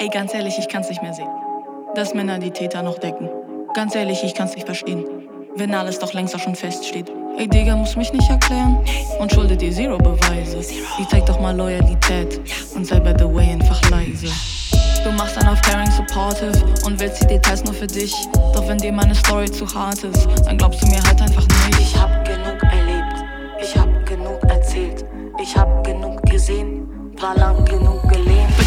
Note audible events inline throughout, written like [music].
Ey, ganz ehrlich, ich kann's nicht mehr sehen. Dass Männer die Täter noch decken. Ganz ehrlich, ich kann's nicht verstehen. Wenn alles doch längst auch schon feststeht. Ey, Digga, muss mich nicht erklären. Und schuldet dir Zero Beweise. Ich zeig doch mal Loyalität. Und sei by the way einfach leise. Du machst einen auf caring supportive und willst die Details nur für dich. Doch wenn dir meine Story zu hart ist, dann glaubst du mir halt einfach nicht. Ich hab genug erlebt, ich hab genug erzählt, ich hab genug gesehen, war lang genug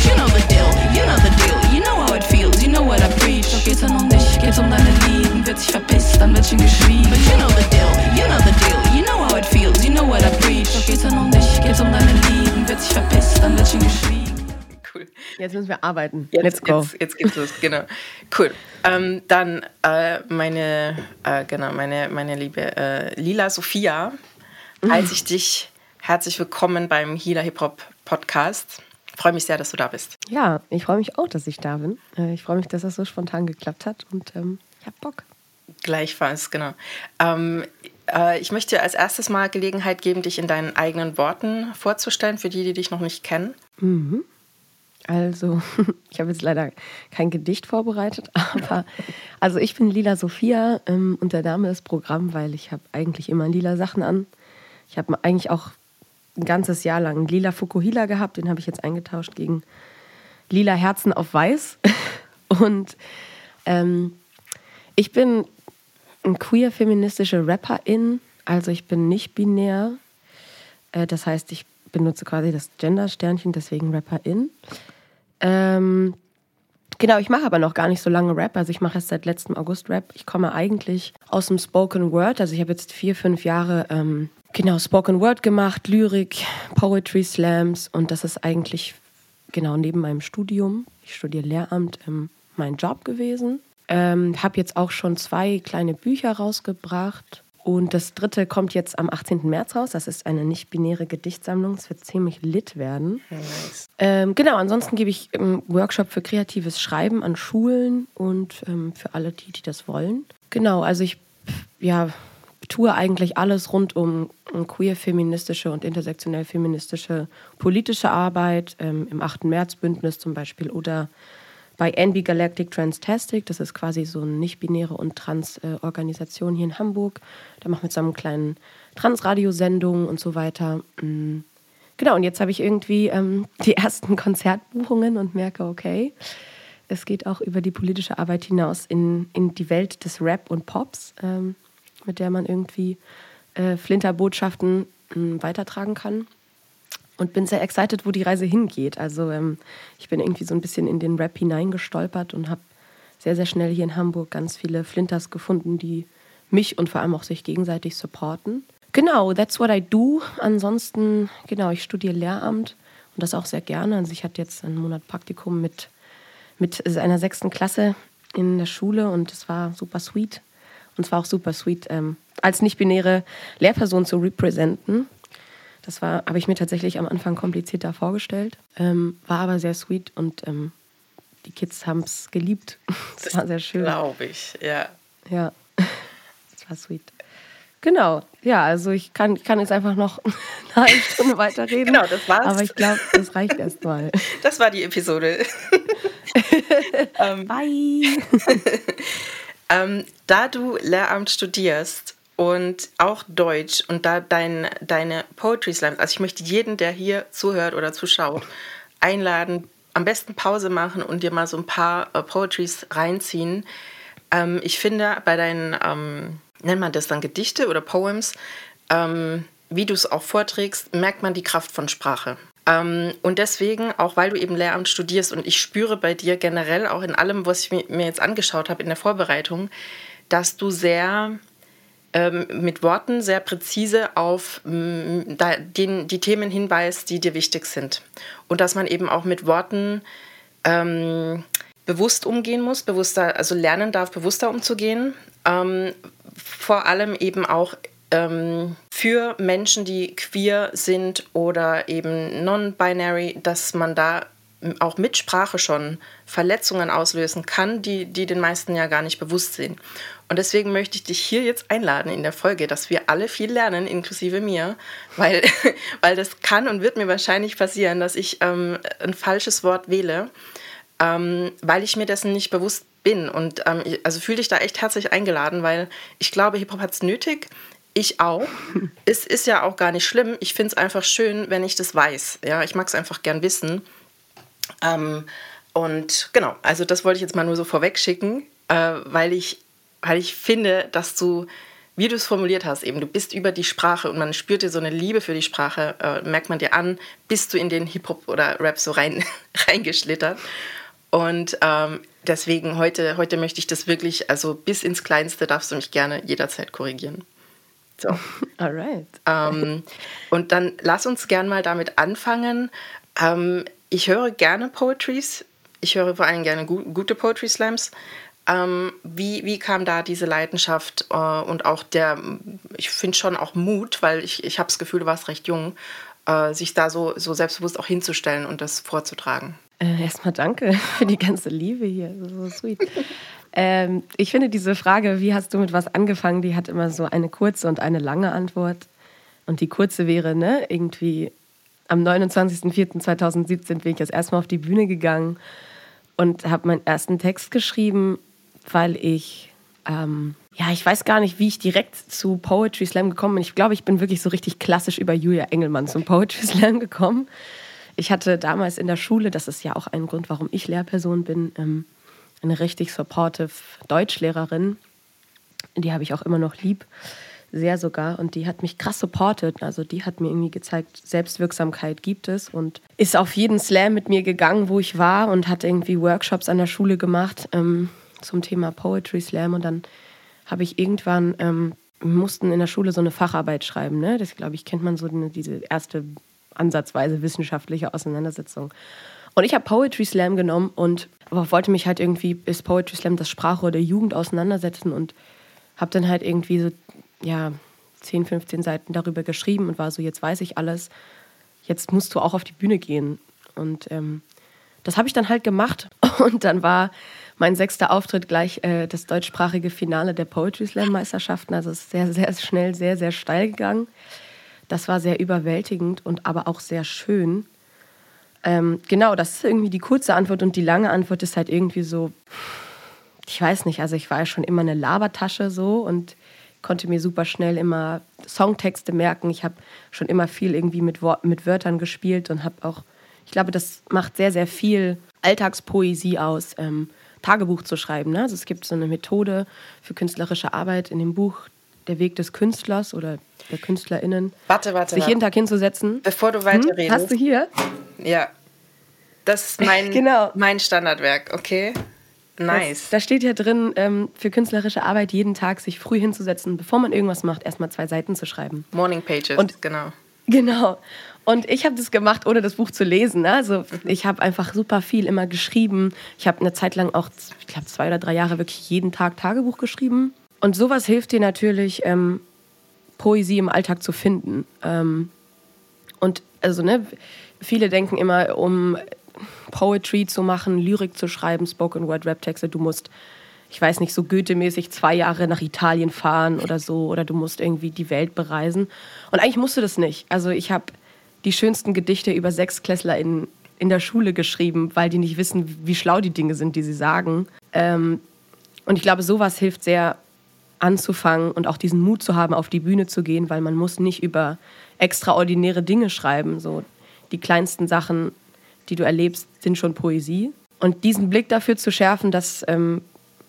you know the deal, you know the deal, you know how it feels, you know what I preach. Doch geht's dann um dich, geht's um deine Lieben, wird sich verpisst, dann wird schon geschwiegen. But you know the deal, you know the deal, you know how it feels, you know what I preach. Doch geht's dann um dich, geht's um deine Lieben, wird sich verpisst, dann wird schon geschwiegen. Cool. Jetzt müssen wir arbeiten. Jetzt, Let's go. Jetzt, jetzt geht's los, genau. Cool. Ähm, dann äh, meine, äh, genau, meine, meine liebe äh, Lila Sophia, heiße ich dich herzlich willkommen beim Hila Hip Hop Podcast. Freue mich sehr, dass du da bist. Ja, ich freue mich auch, dass ich da bin. Äh, Ich freue mich, dass das so spontan geklappt hat und ähm, ich habe Bock. Gleichfalls, genau. Ähm, äh, ich möchte dir als erstes mal Gelegenheit geben, dich in deinen eigenen Worten vorzustellen, für die, die dich noch nicht kennen. Also, [laughs] ich habe jetzt leider kein Gedicht vorbereitet, [laughs] aber also ich bin Lila Sophia ähm, und der Name ist Programm, weil ich habe eigentlich immer lila Sachen an. Ich habe eigentlich auch ein ganzes Jahr lang lila Fukuhila gehabt, den habe ich jetzt eingetauscht gegen lila Herzen auf weiß. [laughs] Und ähm, ich bin ein queer-feministische Rapperin, also ich bin nicht binär. Äh, das heißt, ich benutze quasi das Gender-Sternchen, deswegen Rapperin. Ähm, genau, ich mache aber noch gar nicht so lange Rap. Also ich mache erst seit letztem August Rap. Ich komme eigentlich aus dem Spoken Word. Also ich habe jetzt vier, fünf Jahre ähm, genau Spoken Word gemacht, Lyrik, Poetry Slams und das ist eigentlich genau neben meinem Studium. Ich studiere Lehramt, ähm, mein Job gewesen. Ähm, habe jetzt auch schon zwei kleine Bücher rausgebracht. Und das dritte kommt jetzt am 18. März raus. Das ist eine nicht-binäre Gedichtsammlung. Es wird ziemlich lit werden. Nice. Ähm, genau, ansonsten gebe ich ähm, Workshop für kreatives Schreiben an Schulen und ähm, für alle, die, die das wollen. Genau, also ich ja, tue eigentlich alles rund um, queer-feministische und intersektionell-feministische politische Arbeit ähm, im 8. März-Bündnis zum Beispiel oder bei NB Galactic Transtastic, das ist quasi so eine nicht-binäre und trans-Organisation hier in Hamburg. Da machen wir zusammen kleinen Transradiosendungen und so weiter. Mm. Genau, und jetzt habe ich irgendwie ähm, [laughs] die ersten Konzertbuchungen und merke, okay, es geht auch über die politische Arbeit hinaus in, in die Welt des Rap und Pops, ähm, mit der man irgendwie äh, Flinterbotschaften ähm, weitertragen kann. Und bin sehr excited, wo die Reise hingeht. Also ähm, ich bin irgendwie so ein bisschen in den Rap hineingestolpert und habe sehr, sehr schnell hier in Hamburg ganz viele Flinters gefunden, die mich und vor allem auch sich gegenseitig supporten. Genau, that's what I do. Ansonsten, genau, ich studiere Lehramt und das auch sehr gerne. Also ich hatte jetzt einen Monat Praktikum mit, mit einer sechsten Klasse in der Schule und es war super sweet. Und es war auch super sweet, ähm, als nicht-binäre Lehrperson zu representen. Das war, habe ich mir tatsächlich am Anfang komplizierter vorgestellt, ähm, war aber sehr sweet und ähm, die Kids haben es geliebt. [laughs] Es war sehr schön. Glaube ich, ja. Ja, es war sweet. Genau, ja, also ich kann, ich kann jetzt einfach noch [laughs] eine halbe Stunde weiterreden. Genau, das war's. Aber ich glaube, das reicht erstmal. Das war die Episode. [laughs] Bye. Ähm, da du Lehramt studierst und auch Deutsch und da dein, deine Poetry Slams, also ich möchte jeden, der hier zuhört oder zuschaut, einladen, am besten Pause machen und dir mal so ein paar äh, Poetries reinziehen. Ähm, ich finde, bei deinen, ähm, nennt man das dann Gedichte oder Poems, ähm, wie du es auch vorträgst, merkt man die Kraft von Sprache. Ähm, und deswegen, auch weil du eben Lehramt studierst und ich spüre bei dir generell auch in allem, was ich mi- mir jetzt angeschaut habe in der Vorbereitung, dass du sehr ähm, mit Worten sehr präzise auf mm, da, den, die Themen hinweist, die dir wichtig sind. Und dass man eben auch mit Worten ähm, bewusst umgehen muss, bewusster, also lernen darf, bewusster umzugehen. Ähm, vor allem eben auch ähm, für Menschen, die queer sind oder eben non-binary, dass man da auch mit Sprache schon Verletzungen auslösen kann, die, die den meisten ja gar nicht bewusst sind. Und deswegen möchte ich dich hier jetzt einladen in der Folge, dass wir alle viel lernen, inklusive mir, weil, [laughs] weil das kann und wird mir wahrscheinlich passieren, dass ich ähm, ein falsches Wort wähle. ähm, weil ich mir dessen nicht bewusst bin. Und ähm, also fühle dich da echt herzlich eingeladen, weil ich glaube, Hip-Hop hat es nötig. Ich auch. [laughs] es ist ja auch gar nicht schlimm. Ich finde es einfach schön, wenn ich das weiß. Ja, ich mag es einfach gern wissen. Ähm, und genau, also das wollte ich jetzt mal nur so vorweg schicken, äh, weil, ich, weil ich finde, dass du, wie du es formuliert hast, eben, du bist über die Sprache und man spürt dir so eine Liebe für die Sprache, äh, merkt man dir an, bist du in den Hip-Hop oder Rap so rein, [laughs] reingeschlittert. Und ähm, deswegen heute, heute möchte ich das wirklich, also bis ins Kleinste darfst du mich gerne jederzeit korrigieren. So. [laughs] Alright. Ähm, und dann lass uns gern mal damit anfangen. Ähm, ich höre gerne Poetries. Ich höre vor allem gerne gu gute Poetry Slams. Ähm, wie, wie kam da diese Leidenschaft äh, und auch der, ich finde schon auch Mut, weil ich, ich habe das Gefühl, du warst recht jung, äh, sich da so, so selbstbewusst auch hinzustellen und das vorzutragen? Äh, erstmal danke [laughs] für die ganze Liebe hier. So sweet. Ähm, ich finde diese Frage, wie hast du mit was angefangen, die hat immer so eine kurze und eine lange Antwort. Und die kurze wäre, ne, irgendwie am 29.04.2017 bin ich das erste Mal auf die Bühne gegangen und habe meinen ersten Text geschrieben, weil ich, ähm, ja, ich weiß gar nicht, wie ich direkt zu Poetry Slam gekommen bin. Ich glaube, ich bin wirklich so richtig klassisch über Julia Engelmann zum Poetry Slam gekommen. Ich hatte damals in der Schule, das ist ja auch ein Grund, warum ich Lehrperson bin, ähm, eine richtig supportive Deutschlehrerin. Die habe ich auch immer noch lieb sehr sogar. Und die hat mich krass supportet. Also die hat mir irgendwie gezeigt, Selbstwirksamkeit gibt es und ist auf jeden Slam mit mir gegangen, wo ich war und hat irgendwie Workshops an der Schule gemacht ähm, zum Thema Poetry Slam. Und dann habe ich irgendwann, ähm, mussten in der Schule so eine Facharbeit schreiben. Ne? Das, glaube ich, kennt man so eine, diese erste ansatzweise wissenschaftliche Auseinandersetzung. Und ich habe Poetry Slam genommen und wollte mich halt irgendwie bis Poetry Slam das Sprachrohr der Jugend auseinandersetzen und habe dann halt irgendwie so ja, 10, 15 Seiten darüber geschrieben und war so, jetzt weiß ich alles, jetzt musst du auch auf die Bühne gehen. Und ähm, das habe ich dann halt gemacht. [laughs] Und dann war mein sechster Auftritt gleich äh, das deutschsprachige Finale der Poetry Slam Meisterschaften. Also es ist sehr, sehr schnell, sehr, sehr steil gegangen. Das war sehr überwältigend und aber auch sehr schön. Ähm, genau, das ist irgendwie die kurze Antwort und die lange Antwort ist halt irgendwie so, ich weiß nicht, also ich war ja schon immer eine Labertasche so und konnte mir super schnell immer Songtexte merken. Ich habe schon immer viel irgendwie mit, Wort, mit Wörtern gespielt und habe auch, ich glaube, das macht sehr, sehr viel Alltagspoesie aus, ähm, Tagebuch zu schreiben. Ne? Also es gibt so eine Methode für künstlerische Arbeit in dem Buch Der Weg des Künstlers oder der KünstlerInnen. Warte, warte. Sich jeden Tag hinzusetzen. Bevor du weiterredest. Hm? Hast du hier? Ja. Das ist mein, [laughs] genau. mein Standardwerk, okay? Nice. Das, da steht ja drin, ähm, für künstlerische Arbeit jeden Tag sich früh hinzusetzen, bevor man irgendwas macht, erstmal zwei Seiten zu schreiben. Morning Pages, und, genau. Genau. Und ich habe das gemacht, ohne das Buch zu lesen. Ne? Also ich habe einfach super viel immer geschrieben. Ich habe eine Zeit lang auch, ich glaube, zwei oder drei Jahre wirklich jeden Tag Tagebuch geschrieben. Und sowas hilft dir natürlich, ähm, Poesie im Alltag zu finden. Ähm, und also, ne, viele denken immer, um Poetry zu machen, Lyrik zu schreiben, Spoken Word Rap-Texte, du musst, ich weiß nicht, so Goethe-mäßig zwei Jahre nach Italien fahren oder so, oder du musst irgendwie die Welt bereisen. Und eigentlich musst du das nicht. Also ich habe die schönsten Gedichte über Sechsklässler in, in der Schule geschrieben, weil die nicht wissen, wie schlau die Dinge sind, die sie sagen. Ähm, und ich glaube, sowas hilft sehr anzufangen und auch diesen Mut zu haben, auf die Bühne zu gehen, weil man muss nicht über extraordinäre Dinge schreiben. So die kleinsten Sachen die du erlebst, sind schon Poesie. Und diesen Blick dafür zu schärfen, das, ähm,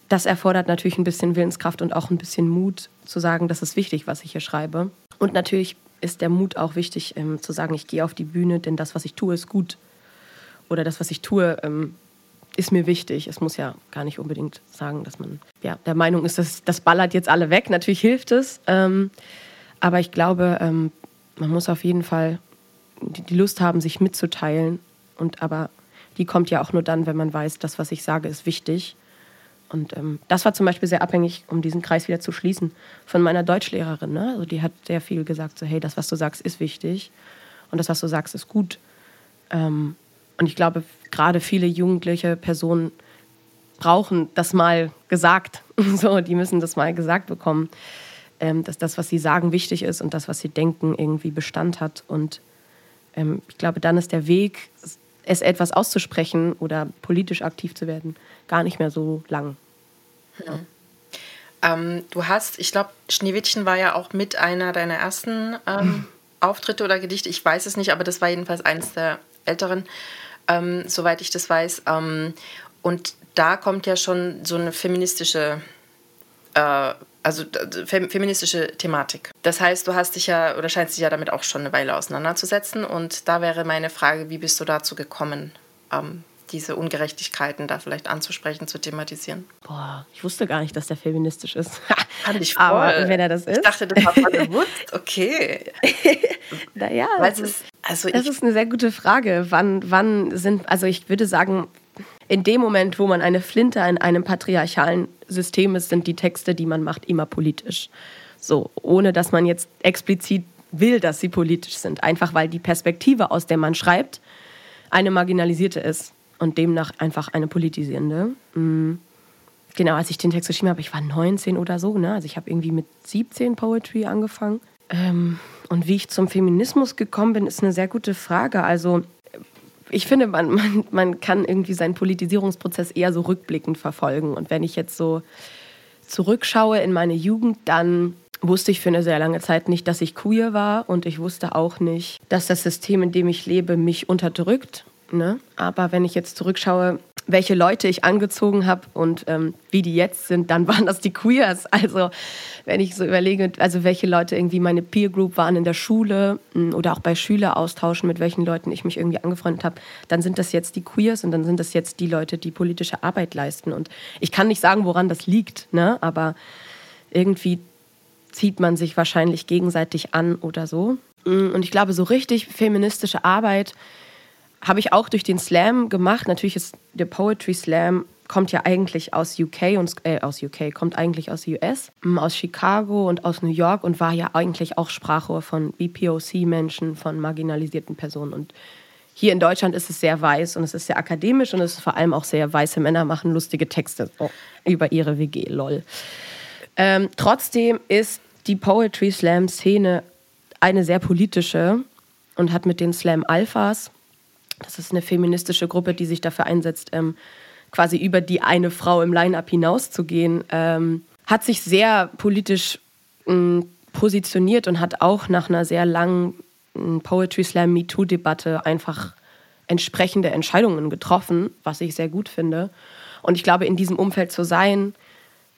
das erfordert natürlich ein bisschen Willenskraft und auch ein bisschen Mut zu sagen, das ist wichtig, was ich hier schreibe. Und natürlich ist der Mut auch wichtig, ähm, zu sagen, ich gehe auf die Bühne, denn das, was ich tue, ist gut. Oder das, was ich tue, ähm, ist mir wichtig. Es muss ja gar nicht unbedingt sagen, dass man ja, der Meinung ist, dass das ballert jetzt alle weg. Natürlich hilft es. Ähm, aber ich glaube, ähm, man muss auf jeden Fall die Lust haben, sich mitzuteilen und aber die kommt ja auch nur dann, wenn man weiß, das, was ich sage, ist wichtig. Und ähm, das war zum Beispiel sehr abhängig, um diesen Kreis wieder zu schließen, von meiner Deutschlehrerin. Ne? Also die hat sehr viel gesagt, so hey, das, was du sagst, ist wichtig und das, was du sagst, ist gut. Ähm, und ich glaube, gerade viele jugendliche Personen brauchen das mal gesagt. [laughs] so, die müssen das mal gesagt bekommen, ähm, dass das, was sie sagen, wichtig ist und das, was sie denken, irgendwie Bestand hat. Und ähm, ich glaube, dann ist der Weg es etwas auszusprechen oder politisch aktiv zu werden, gar nicht mehr so lang. Ja. Ähm, du hast, ich glaube, Schneewittchen war ja auch mit einer deiner ersten ähm, [laughs] Auftritte oder Gedichte. Ich weiß es nicht, aber das war jedenfalls eines der älteren, ähm, soweit ich das weiß. Ähm, und da kommt ja schon so eine feministische, äh, also fe feministische Thematik. Das heißt, du hast dich ja oder scheinst dich ja damit auch schon eine Weile auseinanderzusetzen. Und da wäre meine Frage, wie bist du dazu gekommen? Ähm, diese Ungerechtigkeiten da vielleicht anzusprechen, zu thematisieren. Boah, ich wusste gar nicht, dass der feministisch ist. [laughs] Fand ich voll. Aber wenn er das ist. Ich dachte, das war voll [laughs] bewusst. Okay. [laughs] naja, Weil es ist, also das ist eine sehr gute Frage. Wann, wann sind, also ich würde sagen, in dem Moment, wo man eine Flinte in einem patriarchalen System ist, sind die Texte, die man macht, immer politisch. So, ohne dass man jetzt explizit will, dass sie politisch sind. Einfach weil die Perspektive, aus der man schreibt, eine marginalisierte ist und demnach einfach eine politisierende. Mhm. Genau, als ich den Text geschrieben habe, ich war 19 oder so, ne? Also ich habe irgendwie mit 17 Poetry angefangen. Ähm, und wie ich zum Feminismus gekommen bin, ist eine sehr gute Frage. Also ich finde, man, man, man kann irgendwie seinen Politisierungsprozess eher so rückblickend verfolgen. Und wenn ich jetzt so zurückschaue in meine Jugend, dann wusste ich für eine sehr lange Zeit nicht, dass ich queer war und ich wusste auch nicht, dass das System, in dem ich lebe, mich unterdrückt Ne? Aber wenn ich jetzt zurückschaue, welche Leute ich angezogen habe und ähm, wie die jetzt sind, dann [laughs] waren das die Queers. Also wenn ich so überlege, also welche Leute irgendwie meine Peer Group waren in der Schule hm, oder auch bei Schüleraustauschen, mit welchen Leuten ich mich irgendwie angefreundet habe, dann sind das jetzt die Queers und dann sind das jetzt die Leute, die politische Arbeit leisten. Und ich kann nicht sagen, woran das liegt, ne? aber irgendwie zieht man sich wahrscheinlich gegenseitig an oder so. Hm, und ich glaube, so richtig feministische Arbeit habe ich auch durch den Slam gemacht. Natürlich ist der Poetry Slam kommt ja eigentlich aus UK und äh, aus UK kommt eigentlich aus US, mm, aus Chicago und aus New York und war ja eigentlich auch Sprachrohr von BPOC-Menschen, von marginalisierten Personen und hier in Deutschland ist es sehr weiß und es ist sehr akademisch und es ist vor allem auch sehr weiße Männer machen lustige Texte oh, über ihre WG, lol. Ähm, trotzdem ist die Poetry Slam Szene eine sehr politische und hat mit den Slam Alphas das ist eine feministische Gruppe, die sich dafür einsetzt, ähm, quasi über die eine Frau im Line-up hinauszugehen. Ähm, hat sich sehr politisch ähm, positioniert und hat auch nach einer sehr langen ähm, Poetry Slam MeToo-Debatte einfach entsprechende Entscheidungen getroffen, was ich sehr gut finde. Und ich glaube, in diesem Umfeld zu sein,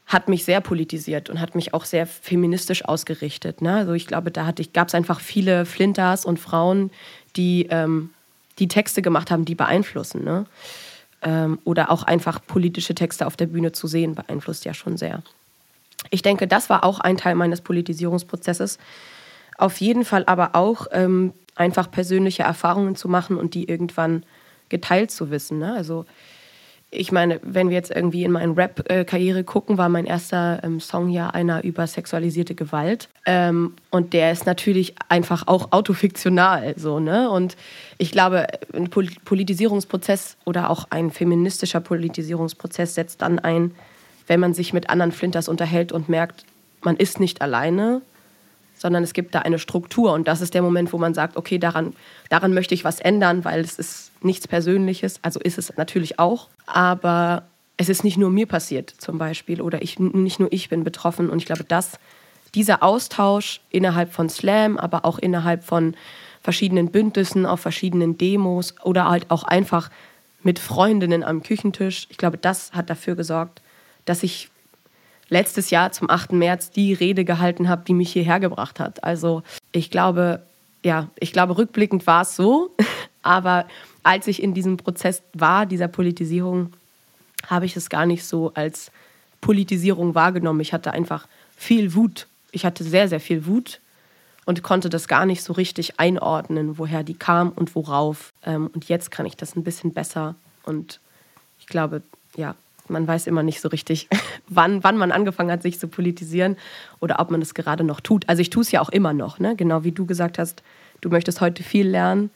hat mich sehr politisiert und hat mich auch sehr feministisch ausgerichtet. Ne? Also ich glaube, da gab es einfach viele Flinters und Frauen, die ähm, die Texte gemacht haben, die beeinflussen. Ne? Ähm, oder auch einfach politische Texte auf der Bühne zu sehen, beeinflusst ja schon sehr. Ich denke, das war auch ein Teil meines Politisierungsprozesses. Auf jeden Fall aber auch ähm, einfach persönliche Erfahrungen zu machen und die irgendwann geteilt zu wissen. Ne? Also ich meine, wenn wir jetzt irgendwie in meine Rap-Karriere gucken, war mein erster ähm, Song ja einer über sexualisierte Gewalt. Ähm, und der ist natürlich einfach auch autofiktional. So, ne? Und ich glaube, ein Politisierungsprozess oder auch ein feministischer Politisierungsprozess setzt dann ein, wenn man sich mit anderen Flinters unterhält und merkt, man ist nicht alleine, sondern es gibt da eine Struktur. Und das ist der Moment, wo man sagt, okay, daran, daran möchte ich was ändern, weil es ist nichts Persönliches. Also ist es natürlich auch. Aber es ist nicht nur mir passiert zum Beispiel oder ich, nicht nur ich bin betroffen. Und ich glaube, dass dieser Austausch innerhalb von Slam, aber auch innerhalb von verschiedenen Bündnissen, auf verschiedenen Demos oder halt auch einfach mit Freundinnen am Küchentisch, ich glaube, das hat dafür gesorgt, dass ich letztes Jahr zum 8. März die Rede gehalten habe, die mich hierher gebracht hat. Also ich glaube, ja, ich glaube, rückblickend war es so, [laughs] aber als ich in diesem Prozess war, dieser Politisierung, habe ich es gar nicht so als Politisierung wahrgenommen. Ich hatte einfach viel Wut. Ich hatte sehr, sehr viel Wut und konnte das gar nicht so richtig einordnen, woher die kam und worauf. Ähm, und jetzt kann ich das ein bisschen besser. Und ich glaube, ja, man weiß immer nicht so richtig, [laughs] wann, wann man angefangen hat, sich zu politisieren oder ob man es gerade noch tut. Also ich tue es ja auch immer noch, ne? genau wie du gesagt hast, du möchtest heute viel lernen,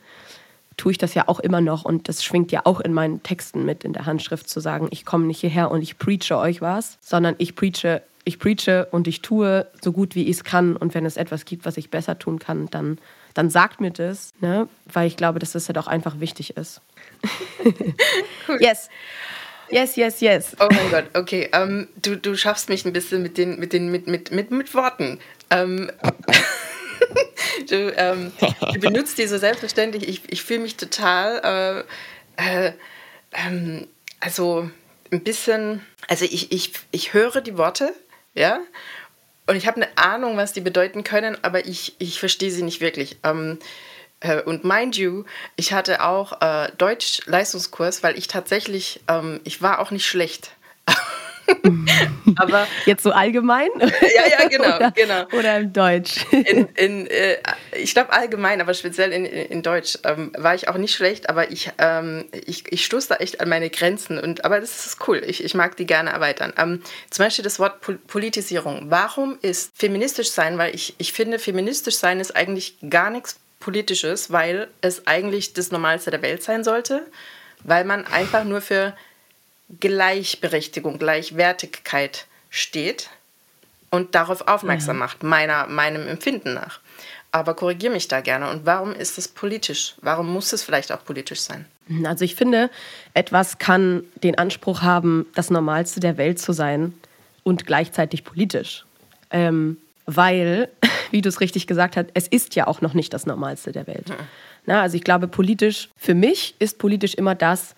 tue ich das ja auch immer noch und das schwingt ja auch in meinen Texten mit in der Handschrift zu sagen, ich komme nicht hierher und ich preache euch was, sondern ich preache ich preache und ich tue so gut wie ich es kann. Und wenn es etwas gibt, was ich besser tun kann, dann, dann sagt mir das, ne? weil ich glaube, dass das halt auch einfach wichtig ist. [laughs] cool. Yes. Yes, yes, yes. Oh mein Gott, okay. Ähm, du, du schaffst mich ein bisschen mit den, mit den, mit, mit, mit, mit Worten. Ähm, [laughs] du, ähm, du, benutzt die so selbstverständlich. Ich, ich fühle mich total, äh, äh, ähm, also ein bisschen, also ich, ich, ich höre die Worte, ja, und ich habe eine Ahnung, was die bedeuten können, aber ich, ich verstehe sie nicht wirklich. Äh, und mind you, ich hatte auch äh, Deutsch-Leistungskurs, weil ich tatsächlich, ähm, ich war auch nicht schlecht. [laughs] Aber jetzt so allgemein? Ja, ja, [laughs] genau, oder, genau. Oder im Deutsch? In, in, äh, ich glaube allgemein, aber speziell in, in Deutsch ähm, war ich auch nicht schlecht, aber ich, ähm, ich, ich stoße da echt an meine Grenzen. Und, aber das ist cool, ich, ich mag die gerne erweitern. Ähm, zum Beispiel das Wort Pol Politisierung. Warum ist feministisch sein? Weil ich, ich finde, feministisch sein ist eigentlich gar nichts Politisches, weil es eigentlich das Normalste der Welt sein sollte, weil man einfach nur für Gleichberechtigung, Gleichwertigkeit steht und darauf aufmerksam ja. macht, meiner, meinem Empfinden nach. Aber korrigiere mich da gerne. Und warum ist es politisch? Warum muss es vielleicht auch politisch sein? Also ich finde, etwas kann den Anspruch haben, das Normalste der Welt zu sein und gleichzeitig politisch. Ähm, weil, wie du es richtig gesagt hast, es ist ja auch noch nicht das Normalste der Welt. Mhm. Na, also ich glaube, politisch, für mich ist politisch immer das,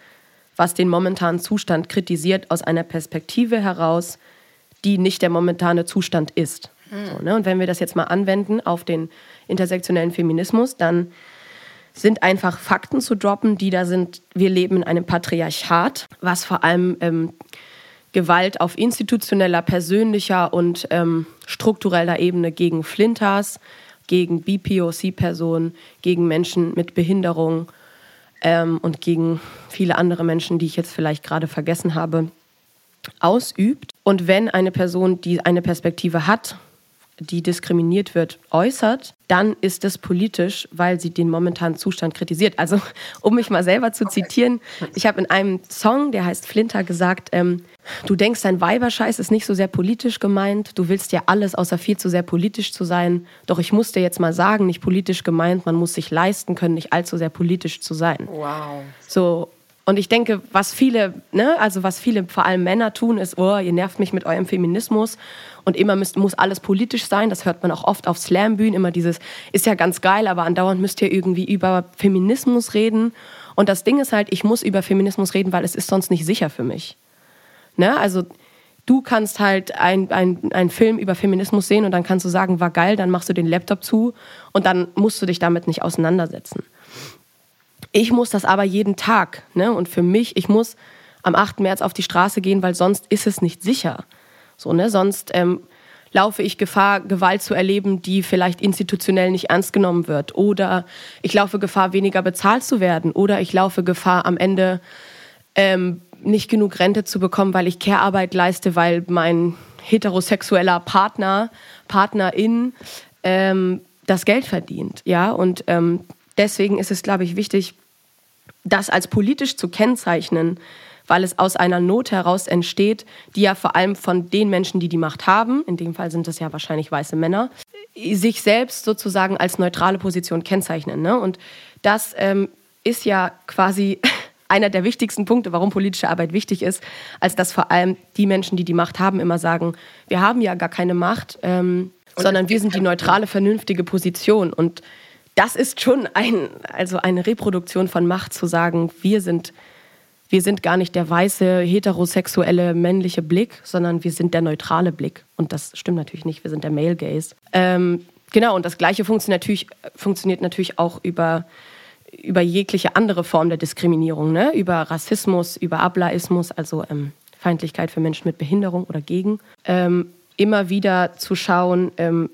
was den momentanen Zustand kritisiert aus einer Perspektive heraus, die nicht der momentane Zustand ist. Mhm. So, ne? Und wenn wir das jetzt mal anwenden auf den intersektionellen Feminismus, dann sind einfach Fakten zu droppen, die da sind, wir leben in einem Patriarchat, was vor allem ähm, Gewalt auf institutioneller, persönlicher und ähm, struktureller Ebene gegen Flinters, gegen BPOC-Personen, gegen Menschen mit Behinderung ähm, und gegen viele andere Menschen, die ich jetzt vielleicht gerade vergessen habe, ausübt. Und wenn eine Person, die eine Perspektive hat, die diskriminiert wird, äußert, dann ist es politisch, weil sie den momentanen Zustand kritisiert. Also, [laughs] um mich mal selber zu zitieren, ich habe in einem Song, der heißt Flinter, gesagt, ähm, du denkst, dein Weiberscheiß ist nicht so sehr politisch gemeint, du willst ja alles, außer viel zu sehr politisch zu sein. Doch ich muss dir jetzt mal sagen, nicht politisch gemeint, man muss sich leisten können, nicht allzu sehr politisch zu sein. Wow. So, und ich denke, was viele, ne, also was viele, vor allem Männer tun, ist, oh, ihr nervt mich mit eurem Feminismus und immer müsst, muss alles politisch sein. Das hört man auch oft auf Slambühnen, immer dieses, ist ja ganz geil, aber andauernd müsst ihr irgendwie über Feminismus reden. Und das Ding ist halt, ich muss über Feminismus reden, weil es ist sonst nicht sicher für mich. Ne? Also du kannst halt einen ein Film über Feminismus sehen und dann kannst du sagen, war geil, dann machst du den Laptop zu und dann musst du dich damit nicht auseinandersetzen. Ich muss das aber jeden Tag. Ne? Und für mich, ich muss am 8. März auf die Straße gehen, weil sonst ist es nicht sicher. So, ne? Sonst ähm, laufe ich Gefahr, Gewalt zu erleben, die vielleicht institutionell nicht ernst genommen wird. Oder ich laufe Gefahr, weniger bezahlt zu werden. Oder ich laufe Gefahr, am Ende ähm, nicht genug Rente zu bekommen, weil ich Care-Arbeit leiste, weil mein heterosexueller Partner, Partnerin ähm, das Geld verdient. Ja, und ähm, deswegen ist es, glaube ich, wichtig, das als politisch zu kennzeichnen, weil es aus einer Not heraus entsteht, die ja vor allem von den Menschen, die die Macht haben, in dem Fall sind es ja wahrscheinlich weiße Männer, sich selbst sozusagen als neutrale Position kennzeichnen. Ne? Und das ähm, ist ja quasi [laughs] einer der wichtigsten Punkte, warum politische Arbeit wichtig ist, als dass vor allem die Menschen, die die Macht haben, immer sagen, wir haben ja gar keine Macht, ähm, sondern wir sind die neutrale, vernünftige Position. Und das ist schon ein, also eine Reproduktion von Macht zu sagen, wir sind, wir sind gar nicht der weiße, heterosexuelle, männliche Blick, sondern wir sind der neutrale Blick. Und das stimmt natürlich nicht, wir sind der Male Gaze. Ähm, genau, und das Gleiche funktioniert natürlich, funktioniert natürlich auch über, über jegliche andere Form der Diskriminierung, ne? über Rassismus, über Ablaismus, also ähm, Feindlichkeit für Menschen mit Behinderung oder gegen. Ähm, immer wieder zu schauen, ähm,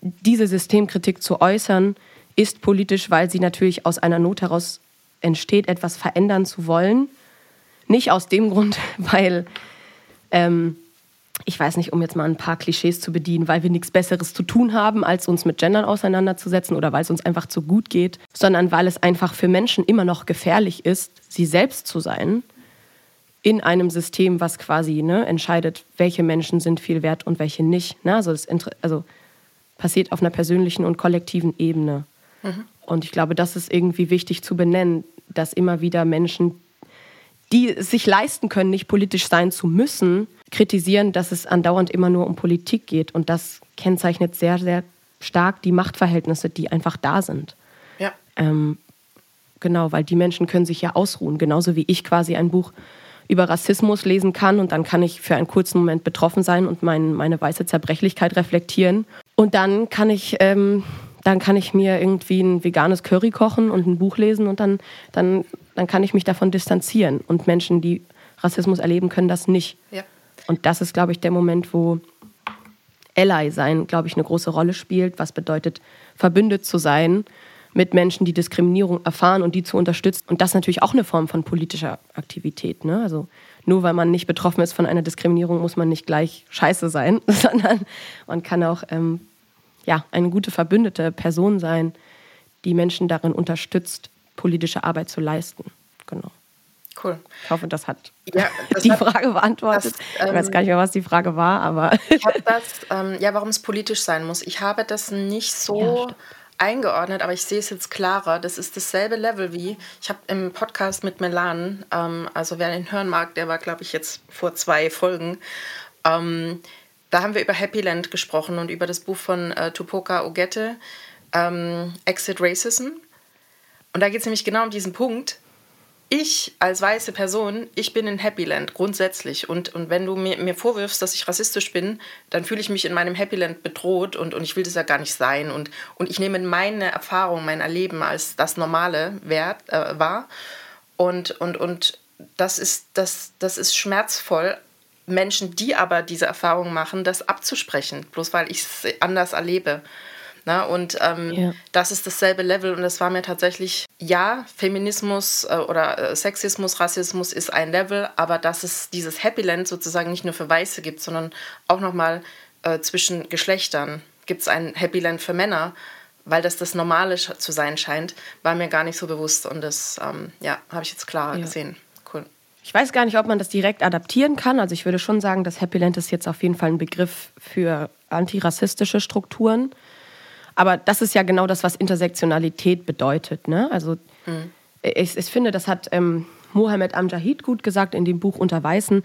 diese Systemkritik zu äußern, ist politisch, weil sie natürlich aus einer Not heraus entsteht, etwas verändern zu wollen. Nicht aus dem Grund, [laughs] weil, ähm, ich weiß nicht, um jetzt mal ein paar Klischees zu bedienen, weil wir nichts Besseres zu tun haben, als uns mit Gendern auseinanderzusetzen oder weil es uns einfach zu gut geht, sondern weil es einfach für Menschen immer noch gefährlich ist, sie selbst zu sein in einem System, was quasi ne, entscheidet, welche Menschen sind viel wert und welche nicht. Ne? Also, das also passiert auf einer persönlichen und kollektiven Ebene. Mhm. Und ich glaube, das ist irgendwie wichtig zu benennen, dass immer wieder Menschen, die es sich leisten können, nicht politisch sein zu müssen, kritisieren, dass es andauernd immer nur um Politik geht. Und das kennzeichnet sehr, sehr stark die Machtverhältnisse, die einfach da sind. Ja. Ähm, genau, weil die Menschen können sich ja ausruhen, genauso wie ich quasi ein Buch über Rassismus lesen kann und dann kann ich für einen kurzen Moment betroffen sein und mein, meine weiße Zerbrechlichkeit reflektieren. Und dann kann ich, ähm, dann kann ich mir irgendwie ein veganes Curry kochen und ein Buch lesen und dann, dann, dann kann ich mich davon distanzieren. Und Menschen, die Rassismus erleben, können das nicht. Ja. Und das ist, glaube ich, der Moment, wo Ally sein, glaube ich, eine große Rolle spielt, was bedeutet, verbündet zu sein mit Menschen, die Diskriminierung erfahren und die zu unterstützen. Und das ist natürlich auch eine Form von politischer Aktivität. Ne? Also nur weil man nicht betroffen ist von einer Diskriminierung, muss man nicht gleich scheiße sein, [laughs] sondern man kann auch ähm, ja, eine gute verbündete Person sein, die Menschen darin unterstützt, politische Arbeit zu leisten. Genau. Cool. Ich hoffe, das hat ja, [laughs] das die hat, Frage beantwortet. Das, ähm, ich weiß gar nicht mehr, was die Frage war, aber. ich habe das, ähm, ja, warum es politisch sein muss. Ich habe das nicht so. Ja, eingeordnet, aber ich sehe es jetzt klarer. Das ist dasselbe Level wie, ich habe im Podcast mit Melan, ähm, also wer den hören mag, der war, glaube ich, jetzt vor zwei Folgen, ähm, da haben wir über Happy Land gesprochen und über das Buch von äh, Tupoka Ogette, ähm, Exit Racism. Und da geht es nämlich genau um diesen Punkt, ich als weiße Person, ich bin in Happyland grundsätzlich. Und, und wenn du mir, mir vorwirfst, dass ich rassistisch bin, dann fühle ich mich in meinem Happyland bedroht und, und ich will das ja gar nicht sein. Und, und ich nehme meine Erfahrung, mein Erleben als das Normale wert, äh, wahr. Und, und, und das, ist, das, das ist schmerzvoll, Menschen, die aber diese Erfahrung machen, das abzusprechen, bloß weil ich es anders erlebe. Ne? Und ähm, ja. das ist dasselbe Level und das war mir tatsächlich, ja, Feminismus äh, oder äh, Sexismus, Rassismus ist ein Level, aber dass es dieses Happy Land sozusagen nicht nur für Weiße gibt, sondern auch nochmal äh, zwischen Geschlechtern gibt es ein Happy Land für Männer, weil das das Normale zu sein scheint, war mir gar nicht so bewusst und das, ähm, ja, habe ich jetzt klar ja. gesehen. Cool. Ich weiß gar nicht, ob man das direkt adaptieren kann. Also ich würde schon sagen, das Happy Land ist jetzt auf jeden Fall ein Begriff für antirassistische Strukturen. Aber das ist ja genau das, was Intersektionalität bedeutet. Ne? Also mhm. ich, ich, finde, das hat ähm, Mohammed Amjahid gut gesagt in dem Buch Unter Weißen.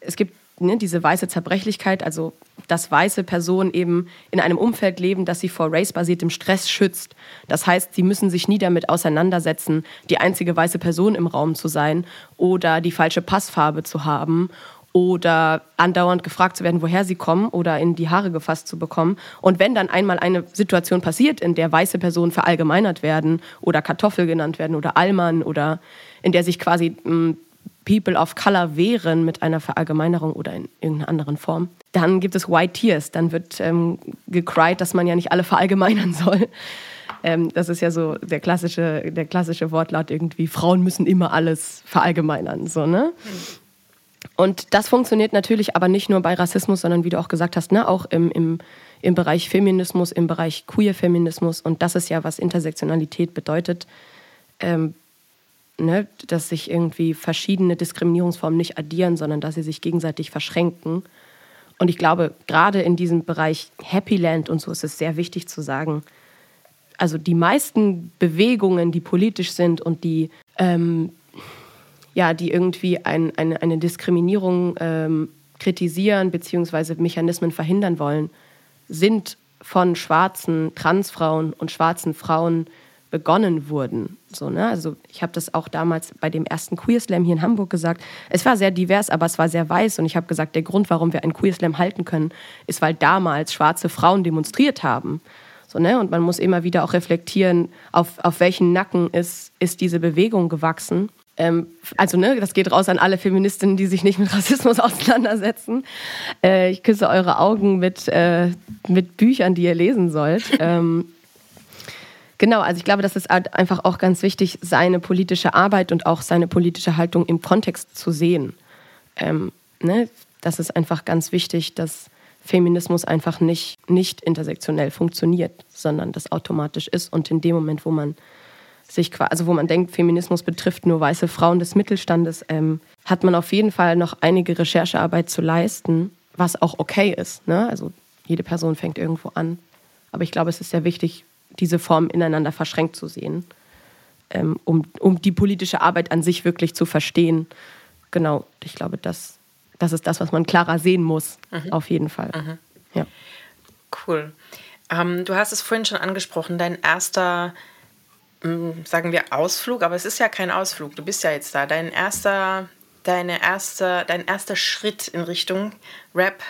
Es gibt ne, diese weiße Zerbrechlichkeit, also dass weiße Personen eben in einem Umfeld leben, das sie vor race-basiertem Stress schützt. Das heißt, sie müssen sich nie damit auseinandersetzen, die einzige weiße Person im Raum zu sein oder die falsche Passfarbe zu haben oder andauernd gefragt zu werden, woher sie kommen oder in die Haare gefasst zu bekommen. Und wenn dann einmal eine Situation passiert, in der weiße Personen verallgemeinert werden oder Kartoffel genannt werden oder Allmann oder in der sich quasi m, People of Color wehren mit einer Verallgemeinerung oder in irgendeiner anderen Form, dann gibt es White Tears. Dann wird ähm, gecried, dass man ja nicht alle verallgemeinern soll. [laughs] Ähm, das ist ja so der klassische, der klassische Wortlaut irgendwie, Frauen müssen immer alles verallgemeinern. So, ne? Und das funktioniert natürlich aber nicht nur bei Rassismus, sondern wie du auch gesagt hast, ne, auch im, im, im Bereich Feminismus, im Bereich Queer-Feminismus. Und das ist ja, was Intersektionalität bedeutet, ähm, ne, dass sich irgendwie verschiedene Diskriminierungsformen nicht addieren, sondern dass sie sich gegenseitig verschränken. Und ich glaube, gerade in diesem Bereich Happy Land und so ist es sehr wichtig zu sagen, also die meisten Bewegungen, die politisch sind und die ähm, ja, die irgendwie ein, eine, eine Diskriminierung ähm, kritisieren bzw. Mechanismen verhindern wollen, sind von schwarzen Transfrauen und schwarzen Frauen begonnen wurden. So, ne? Also ich habe das auch damals bei dem ersten Queer Slam hier in Hamburg gesagt. Es war sehr divers, aber es war sehr weiß. Und ich habe gesagt, der Grund, warum wir einen Queer Slam halten können, ist, weil damals schwarze Frauen demonstriert haben. So, ne? Und man muss immer wieder auch reflektieren, auf, auf welchen Nacken ist, ist diese Bewegung gewachsen. Ähm, also, ne, das geht raus an alle Feministinnen, die sich nicht mit Rassismus [laughs] auseinandersetzen. Äh, ich küsse eure Augen mit, äh, mit Büchern, die ihr lesen sollt. [laughs] Ähm, genau, also ich glaube, das ist halt einfach auch ganz wichtig, seine politische Arbeit und auch seine politische Haltung im Kontext zu sehen. Ähm, ne? Das ist einfach ganz wichtig, dass Feminismus einfach nicht, nicht intersektionell funktioniert, sondern das automatisch ist. Und in dem Moment, wo man sich, also wo man denkt, Feminismus betrifft nur weiße Frauen des Mittelstandes, ähm, hat man auf jeden Fall noch einige Recherchearbeit zu leisten, was auch okay ist. Ne? Also jede Person fängt irgendwo an. Aber ich glaube, es ist sehr wichtig, diese Formen ineinander verschränkt zu sehen, ähm, um, um die politische Arbeit an sich wirklich zu verstehen. Genau, ich glaube, das, das ist das, was man klarer sehen muss, mhm. auf jeden Fall. Mhm. Ja. Cool. Ähm, du hast es vorhin schon angesprochen, dein erster, sagen wir Ausflug, aber es ist ja kein Ausflug, du bist ja jetzt da. Dein erster, deine erste, dein erster Schritt in Richtung Rap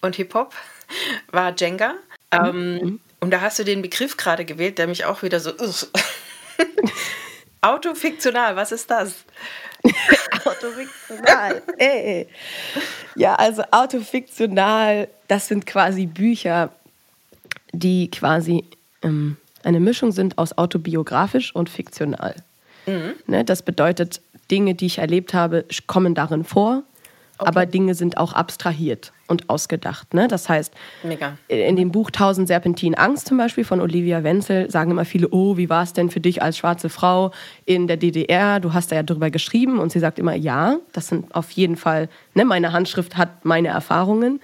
und Hip-Hop [laughs] war Jenga. Mhm. Ähm, mhm. Und da hast du den Begriff gerade gewählt, der mich auch wieder so. [laughs] Autofiktional, was ist das? [laughs] autofiktional. Ey. Ja, also autofiktional, das sind quasi Bücher, die quasi ähm, eine Mischung sind aus autobiografisch und fiktional. Mhm. Ne, das bedeutet, Dinge, die ich erlebt habe, kommen darin vor, okay. aber Dinge sind auch abstrahiert und ausgedacht. Ne? Das heißt, Mega. in dem Buch Tausend Serpentinen Angst zum Beispiel von Olivia Wenzel sagen immer viele, oh, wie war es denn für dich als schwarze Frau in der DDR? Du hast da ja drüber geschrieben und sie sagt immer, ja, das sind auf jeden Fall, ne, meine Handschrift hat meine Erfahrungen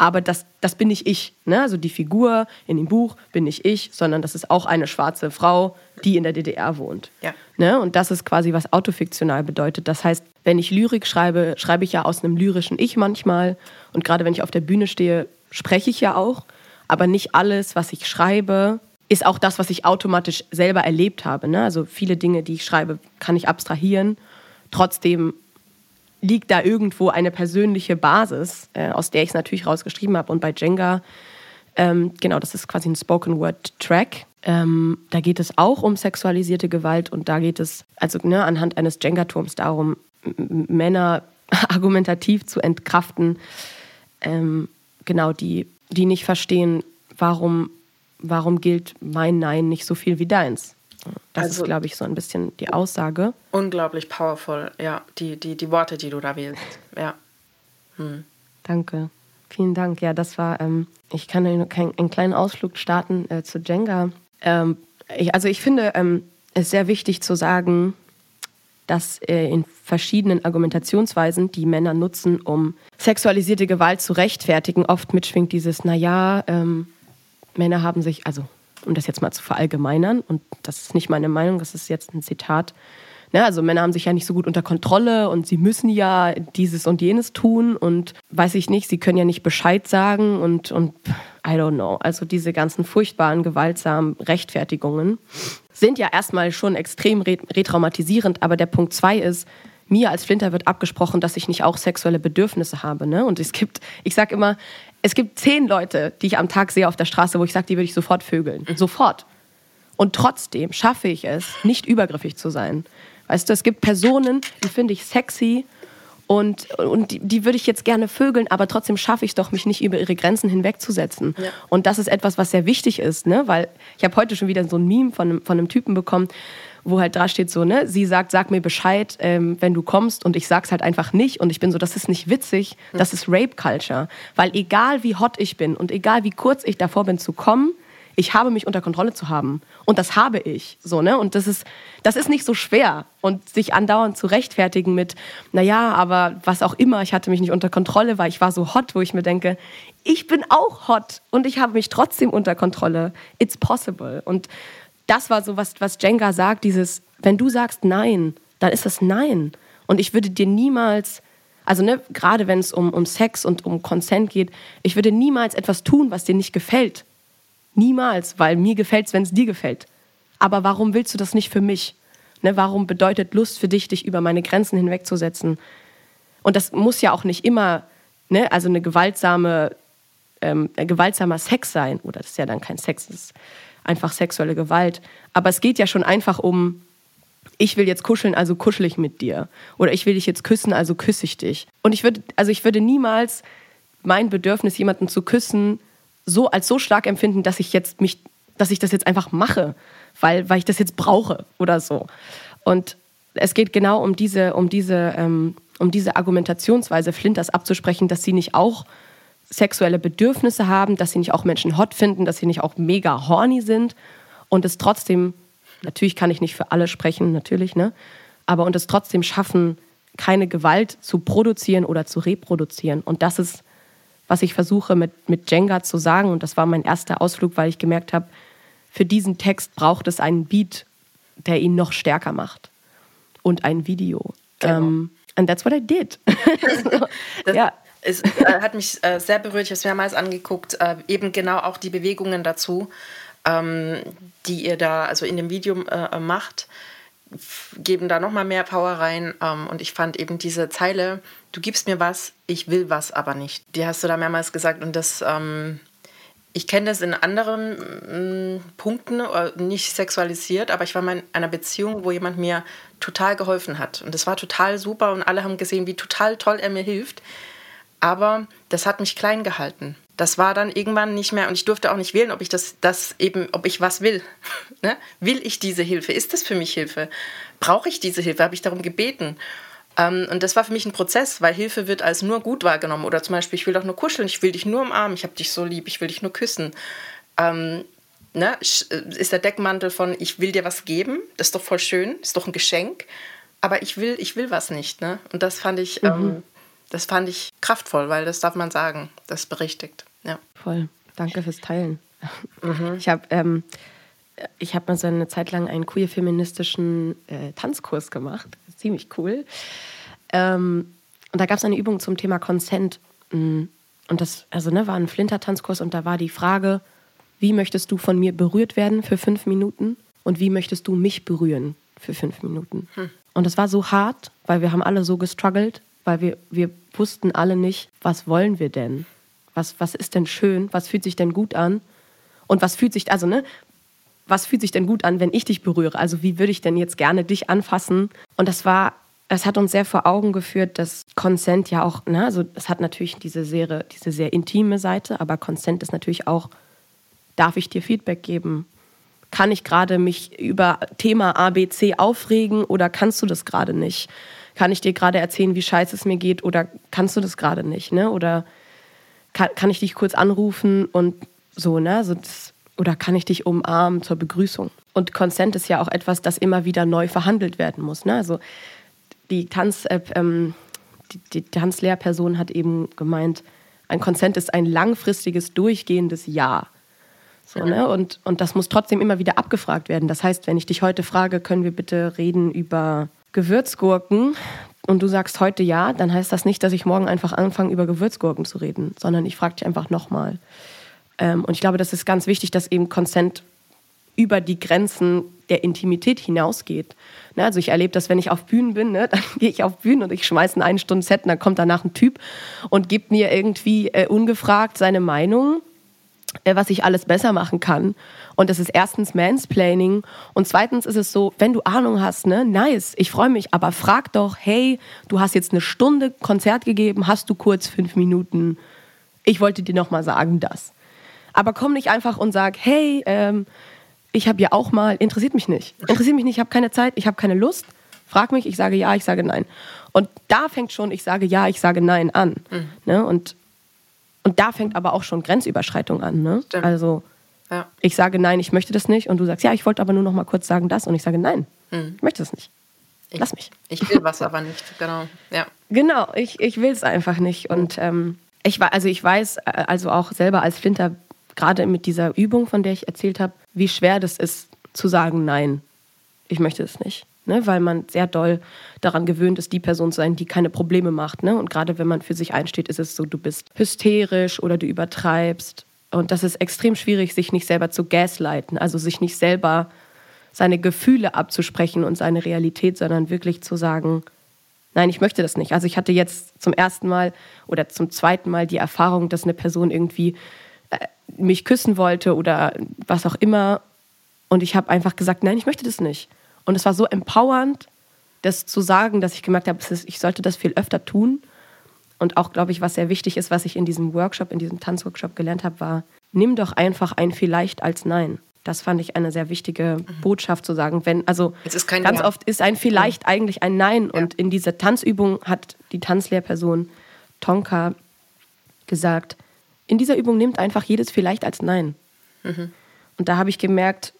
aber das, das bin nicht ich. Ne? Also die Figur in dem Buch bin nicht ich, sondern das ist auch eine schwarze Frau, die in der DDR wohnt. Ja. Ne? Und das ist quasi, was autofiktional bedeutet. Das heißt, wenn ich Lyrik schreibe, schreibe ich ja aus einem lyrischen Ich manchmal. Und gerade wenn ich auf der Bühne stehe, spreche ich ja auch. Aber nicht alles, was ich schreibe, ist auch das, was ich automatisch selber erlebt habe. Ne? Also viele Dinge, die ich schreibe, kann ich abstrahieren. Trotzdem liegt da irgendwo eine persönliche Basis, äh, aus der ich es natürlich rausgeschrieben habe. Und bei Jenga, ähm, genau, das ist quasi ein Spoken Word Track. Ähm, da geht es auch um sexualisierte Gewalt und da geht es also ne, anhand eines Jenga-Turms darum, Männer [laughs] argumentativ zu entkraften, ähm, genau, die, die nicht verstehen, warum, warum gilt mein Nein nicht so viel wie deins. Das also, ist, glaube ich, so ein bisschen die Aussage. Unglaublich powerful, ja, die, die, die Worte, die du da wählst. Ja. Hm. Danke. Vielen Dank. Ja, das war, ähm, ich kann einen kleinen Ausflug starten äh, zu Jenga. Ähm, ich, also ich finde ähm, es sehr wichtig zu sagen, dass äh, in verschiedenen Argumentationsweisen, die Männer nutzen, um sexualisierte Gewalt zu rechtfertigen, oft mitschwingt dieses, naja, ähm, Männer haben sich, also um das jetzt mal zu verallgemeinern, und das ist nicht meine Meinung, das ist jetzt ein Zitat. Ne, also Männer haben sich ja nicht so gut unter Kontrolle und sie müssen ja dieses und jenes tun und weiß ich nicht, sie können ja nicht Bescheid sagen und, und I don't know. Also diese ganzen furchtbaren, gewaltsamen Rechtfertigungen sind ja erstmal schon extrem retraumatisierend, aber der Punkt zwei ist, mir als Flinter wird abgesprochen, dass ich nicht auch sexuelle Bedürfnisse habe. Ne? Und es gibt, ich sage immer, es gibt zehn Leute, die ich am Tag sehe auf der Straße, wo ich sage, die würde ich sofort vögeln. Mhm. Sofort. Und trotzdem schaffe ich es, nicht übergriffig zu sein. Weißt du, es gibt Personen, die finde ich sexy und, und die, die, würde ich jetzt gerne vögeln, aber trotzdem schaffe ich es doch, mich nicht über ihre Grenzen hinwegzusetzen. Ja. Und das ist etwas, was sehr wichtig ist, ne? weil ich habe heute schon wieder so ein Meme von einem, von einem Typen bekommen, wo halt dran steht so, ne, sie sagt, sag mir Bescheid, ähm, wenn du kommst und ich sag's halt einfach nicht und ich bin so, das ist nicht witzig, das ist Rape Culture, weil egal wie hot ich bin und egal wie kurz ich davor bin zu kommen, ich habe mich unter Kontrolle zu haben. Und das habe ich, so, ne, und das ist das ist nicht so schwer. Und sich andauernd zu rechtfertigen mit, naja, aber was auch immer, ich hatte mich nicht unter Kontrolle, weil ich war so hot, wo ich mir denke, ich bin auch hot und ich habe mich trotzdem unter Kontrolle. It's possible. Und das war so, was, was Jenga sagt, dieses, wenn du sagst Nein, dann ist das Nein. Und ich würde dir niemals, also ne, gerade wenn es um, um Sex und um Consent geht, ich würde niemals etwas tun, was dir nicht gefällt. Niemals, weil mir gefällt es, wenn es dir gefällt. Aber warum willst du das nicht für mich? Ne, warum bedeutet Lust für dich, dich über meine Grenzen hinwegzusetzen? Und das muss ja auch nicht immer, ne, also eine gewaltsame, ähm, gewaltsamer Sex sein. Oder das ist ja dann kein Sex, das ist einfach sexuelle Gewalt. Aber es geht ja schon einfach um, ich will jetzt kuscheln, also kuschel ich mit dir. Oder ich will dich jetzt küssen, also küsse ich dich. Und ich würde, also ich würde niemals mein Bedürfnis, jemanden zu küssen, so als so stark empfinden, dass ich jetzt mich, dass ich das jetzt einfach mache, weil, weil ich das jetzt brauche oder so. Und es geht genau um diese, um diese, ähm, um diese Argumentationsweise Flinters abzusprechen, dass sie nicht auch sexuelle Bedürfnisse haben, dass sie nicht auch Menschen hot finden, dass sie nicht auch mega horny sind und es trotzdem Natürlich kann ich nicht für alle sprechen, natürlich, ne? Aber und es trotzdem schaffen, keine Gewalt zu produzieren oder zu reproduzieren. Und das ist, was ich versuche mit, mit Jenga zu sagen. Und das war mein erster Ausflug, weil ich gemerkt habe, für diesen Text braucht es einen Beat, der ihn noch stärker macht. Und ein Video. Genau. Um, ähm, and that's what I did. [laughs] [laughs] so, ja. Es äh, hat mich äh, sehr berührt, ich habe es mehrmals angeguckt, äh, eben genau auch die Bewegungen dazu, ähm, die ihr da also in dem Video äh, macht, geben da nochmal mehr Power rein. Ähm, und ich fand eben diese Zeile, du gibst mir was, ich will was aber nicht. Die hast du da mehrmals gesagt und das, ähm, ich kenne das in anderen mm, Punkten, äh, nicht sexualisiert, aber ich war mal in einer Beziehung, wo jemand mir total geholfen hat. Und das war total super und alle haben gesehen, wie total toll er mir hilft aber das hat mich klein gehalten. Das war dann irgendwann nicht mehr und ich durfte auch nicht wählen, ob ich das, das eben, ob ich was will. [laughs] ne? Will ich diese Hilfe? Ist das für mich Hilfe? Brauche ich diese Hilfe? Habe ich darum gebeten? Ähm, und das war für mich ein Prozess, weil Hilfe wird als nur gut wahrgenommen. Oder zum Beispiel, ich will doch nur kuscheln, ich will dich nur umarmen, ich habe dich so lieb, ich will dich nur küssen. Ähm, ne? Ist der Deckmantel von, ich will dir was geben, das ist doch voll schön, ist doch ein Geschenk. Aber ich will, ich will was nicht. Ne? Und das fand ich. Ähm, mhm. Ähm, das fand ich kraftvoll, weil das darf man sagen. Das berichtigt. Ja. Voll. Danke fürs Teilen. Mhm. Ich habe ähm, hab mal so eine Zeit lang einen queer-feministischen äh, Tanzkurs gemacht. Ziemlich cool. Ähm, und da gab es eine Übung zum Thema Consent. Mm, und das also, ne, war ein Flinter-Tanzkurs und da war die Frage, wie möchtest du von mir berührt werden für fünf Minuten und wie möchtest du mich berühren für fünf Minuten? Hm. Und das war so hart, weil wir haben alle so gestruggelt, weil wir, wir wussten alle nicht, was wollen wir denn? Was, was ist denn schön? Was fühlt sich denn gut an? Und was fühlt sich, also, ne? Was fühlt sich denn gut an, wenn ich dich berühre? Also, wie würde ich denn jetzt gerne dich anfassen? Und das war, es hat uns sehr vor Augen geführt, dass Consent ja auch, ne, also es hat natürlich diese sehr, diese sehr intime Seite, aber Consent ist natürlich auch, darf ich dir Feedback geben? Kann ich gerade mich über Thema ABC aufregen oder kannst du das gerade nicht? Kann ich dir gerade erzählen, wie scheiße es mir geht oder kannst du das gerade nicht, ne? Oder kann, kann ich dich kurz anrufen und so, ne? Also das, oder kann ich dich umarmen zur Begrüßung? Und Consent ist ja auch etwas, das immer wieder neu verhandelt werden muss, ne? Also die Tanz, äh, ähm, die, die Tanzlehrperson hat eben gemeint, ein Consent ist ein langfristiges, durchgehendes Ja. So, ne? und, und das muss trotzdem immer wieder abgefragt werden. Das heißt, wenn ich dich heute frage, können wir bitte reden über Gewürzgurken und du sagst heute ja, dann heißt das nicht, dass ich morgen einfach anfange, über Gewürzgurken zu reden, sondern ich frage dich einfach nochmal. Ähm, und ich glaube, das ist ganz wichtig, dass eben Consent über die Grenzen der Intimität hinausgeht. Ne, also ich erlebe das, wenn ich auf Bühnen bin, ne, [laughs] dann gehe ich auf Bühnen und ich schmeiße ein eine Stunde Set und dann kommt danach ein Typ und gibt mir irgendwie äh, ungefragt seine Meinung was ich alles besser machen kann. Und das ist erstens Mansplaining und zweitens ist es so, wenn du Ahnung hast, ne, nice, ich freue mich, aber frag doch, hey, du hast jetzt eine Stunde Konzert gegeben, hast du kurz fünf Minuten? Ich wollte dir noch mal sagen das. Aber komm nicht einfach und sag, hey, ähm, ich habe ja auch mal, interessiert mich nicht, interessiert mich nicht, ich habe keine Zeit, ich habe keine Lust. Frag mich, ich sage ja, ich sage nein. Und da fängt schon, ich sage ja, ich sage nein an. Mhm. Ne? Und und da fängt aber auch schon Grenzüberschreitung an. Ne? Also ja. ich sage nein, ich möchte das nicht. Und du sagst, ja, ich wollte aber nur noch mal kurz sagen das. Und ich sage nein, hm. ich möchte das nicht. Lass mich. Ich will was aber nicht, genau. Ja. Genau, ich, ich will es einfach nicht. Und ähm, ich, also ich weiß äh, also auch selber als Flinter, gerade mit dieser Übung, von der ich erzählt habe, wie schwer das ist zu sagen, nein, ich möchte es nicht ne? weil man sehr doll daran gewöhnt ist, die Person zu sein, die keine Probleme macht. Ne? Und gerade wenn man für sich einsteht, ist es so, du bist hysterisch oder du übertreibst. Und das ist extrem schwierig, sich nicht selber zu gaslighten, also sich nicht selber seine Gefühle abzusprechen und seine Realität, sondern wirklich zu sagen, nein, ich möchte das nicht. Also ich hatte jetzt zum ersten Mal oder zum zweiten Mal die Erfahrung, dass eine Person irgendwie äh, mich küssen wollte oder was auch immer. Und ich habe einfach gesagt, nein, ich möchte das nicht. Und es war so empowernd, das zu sagen, dass ich gemerkt habe, ich sollte das viel öfter tun. Und auch, glaube ich, was sehr wichtig ist, was ich in diesem Workshop, in diesem Tanzworkshop gelernt habe, war, nimm doch einfach ein vielleicht als Nein. Das fand ich eine sehr wichtige mhm. Botschaft zu sagen. Wenn, also ganz ja. oft ist ein vielleicht ja. eigentlich ein Nein. Ja. Und in dieser Tanzübung hat die Tanzlehrperson Tonka gesagt, in dieser Übung nimmt einfach jedes vielleicht als Nein. Mhm. Und da habe ich gemerkt,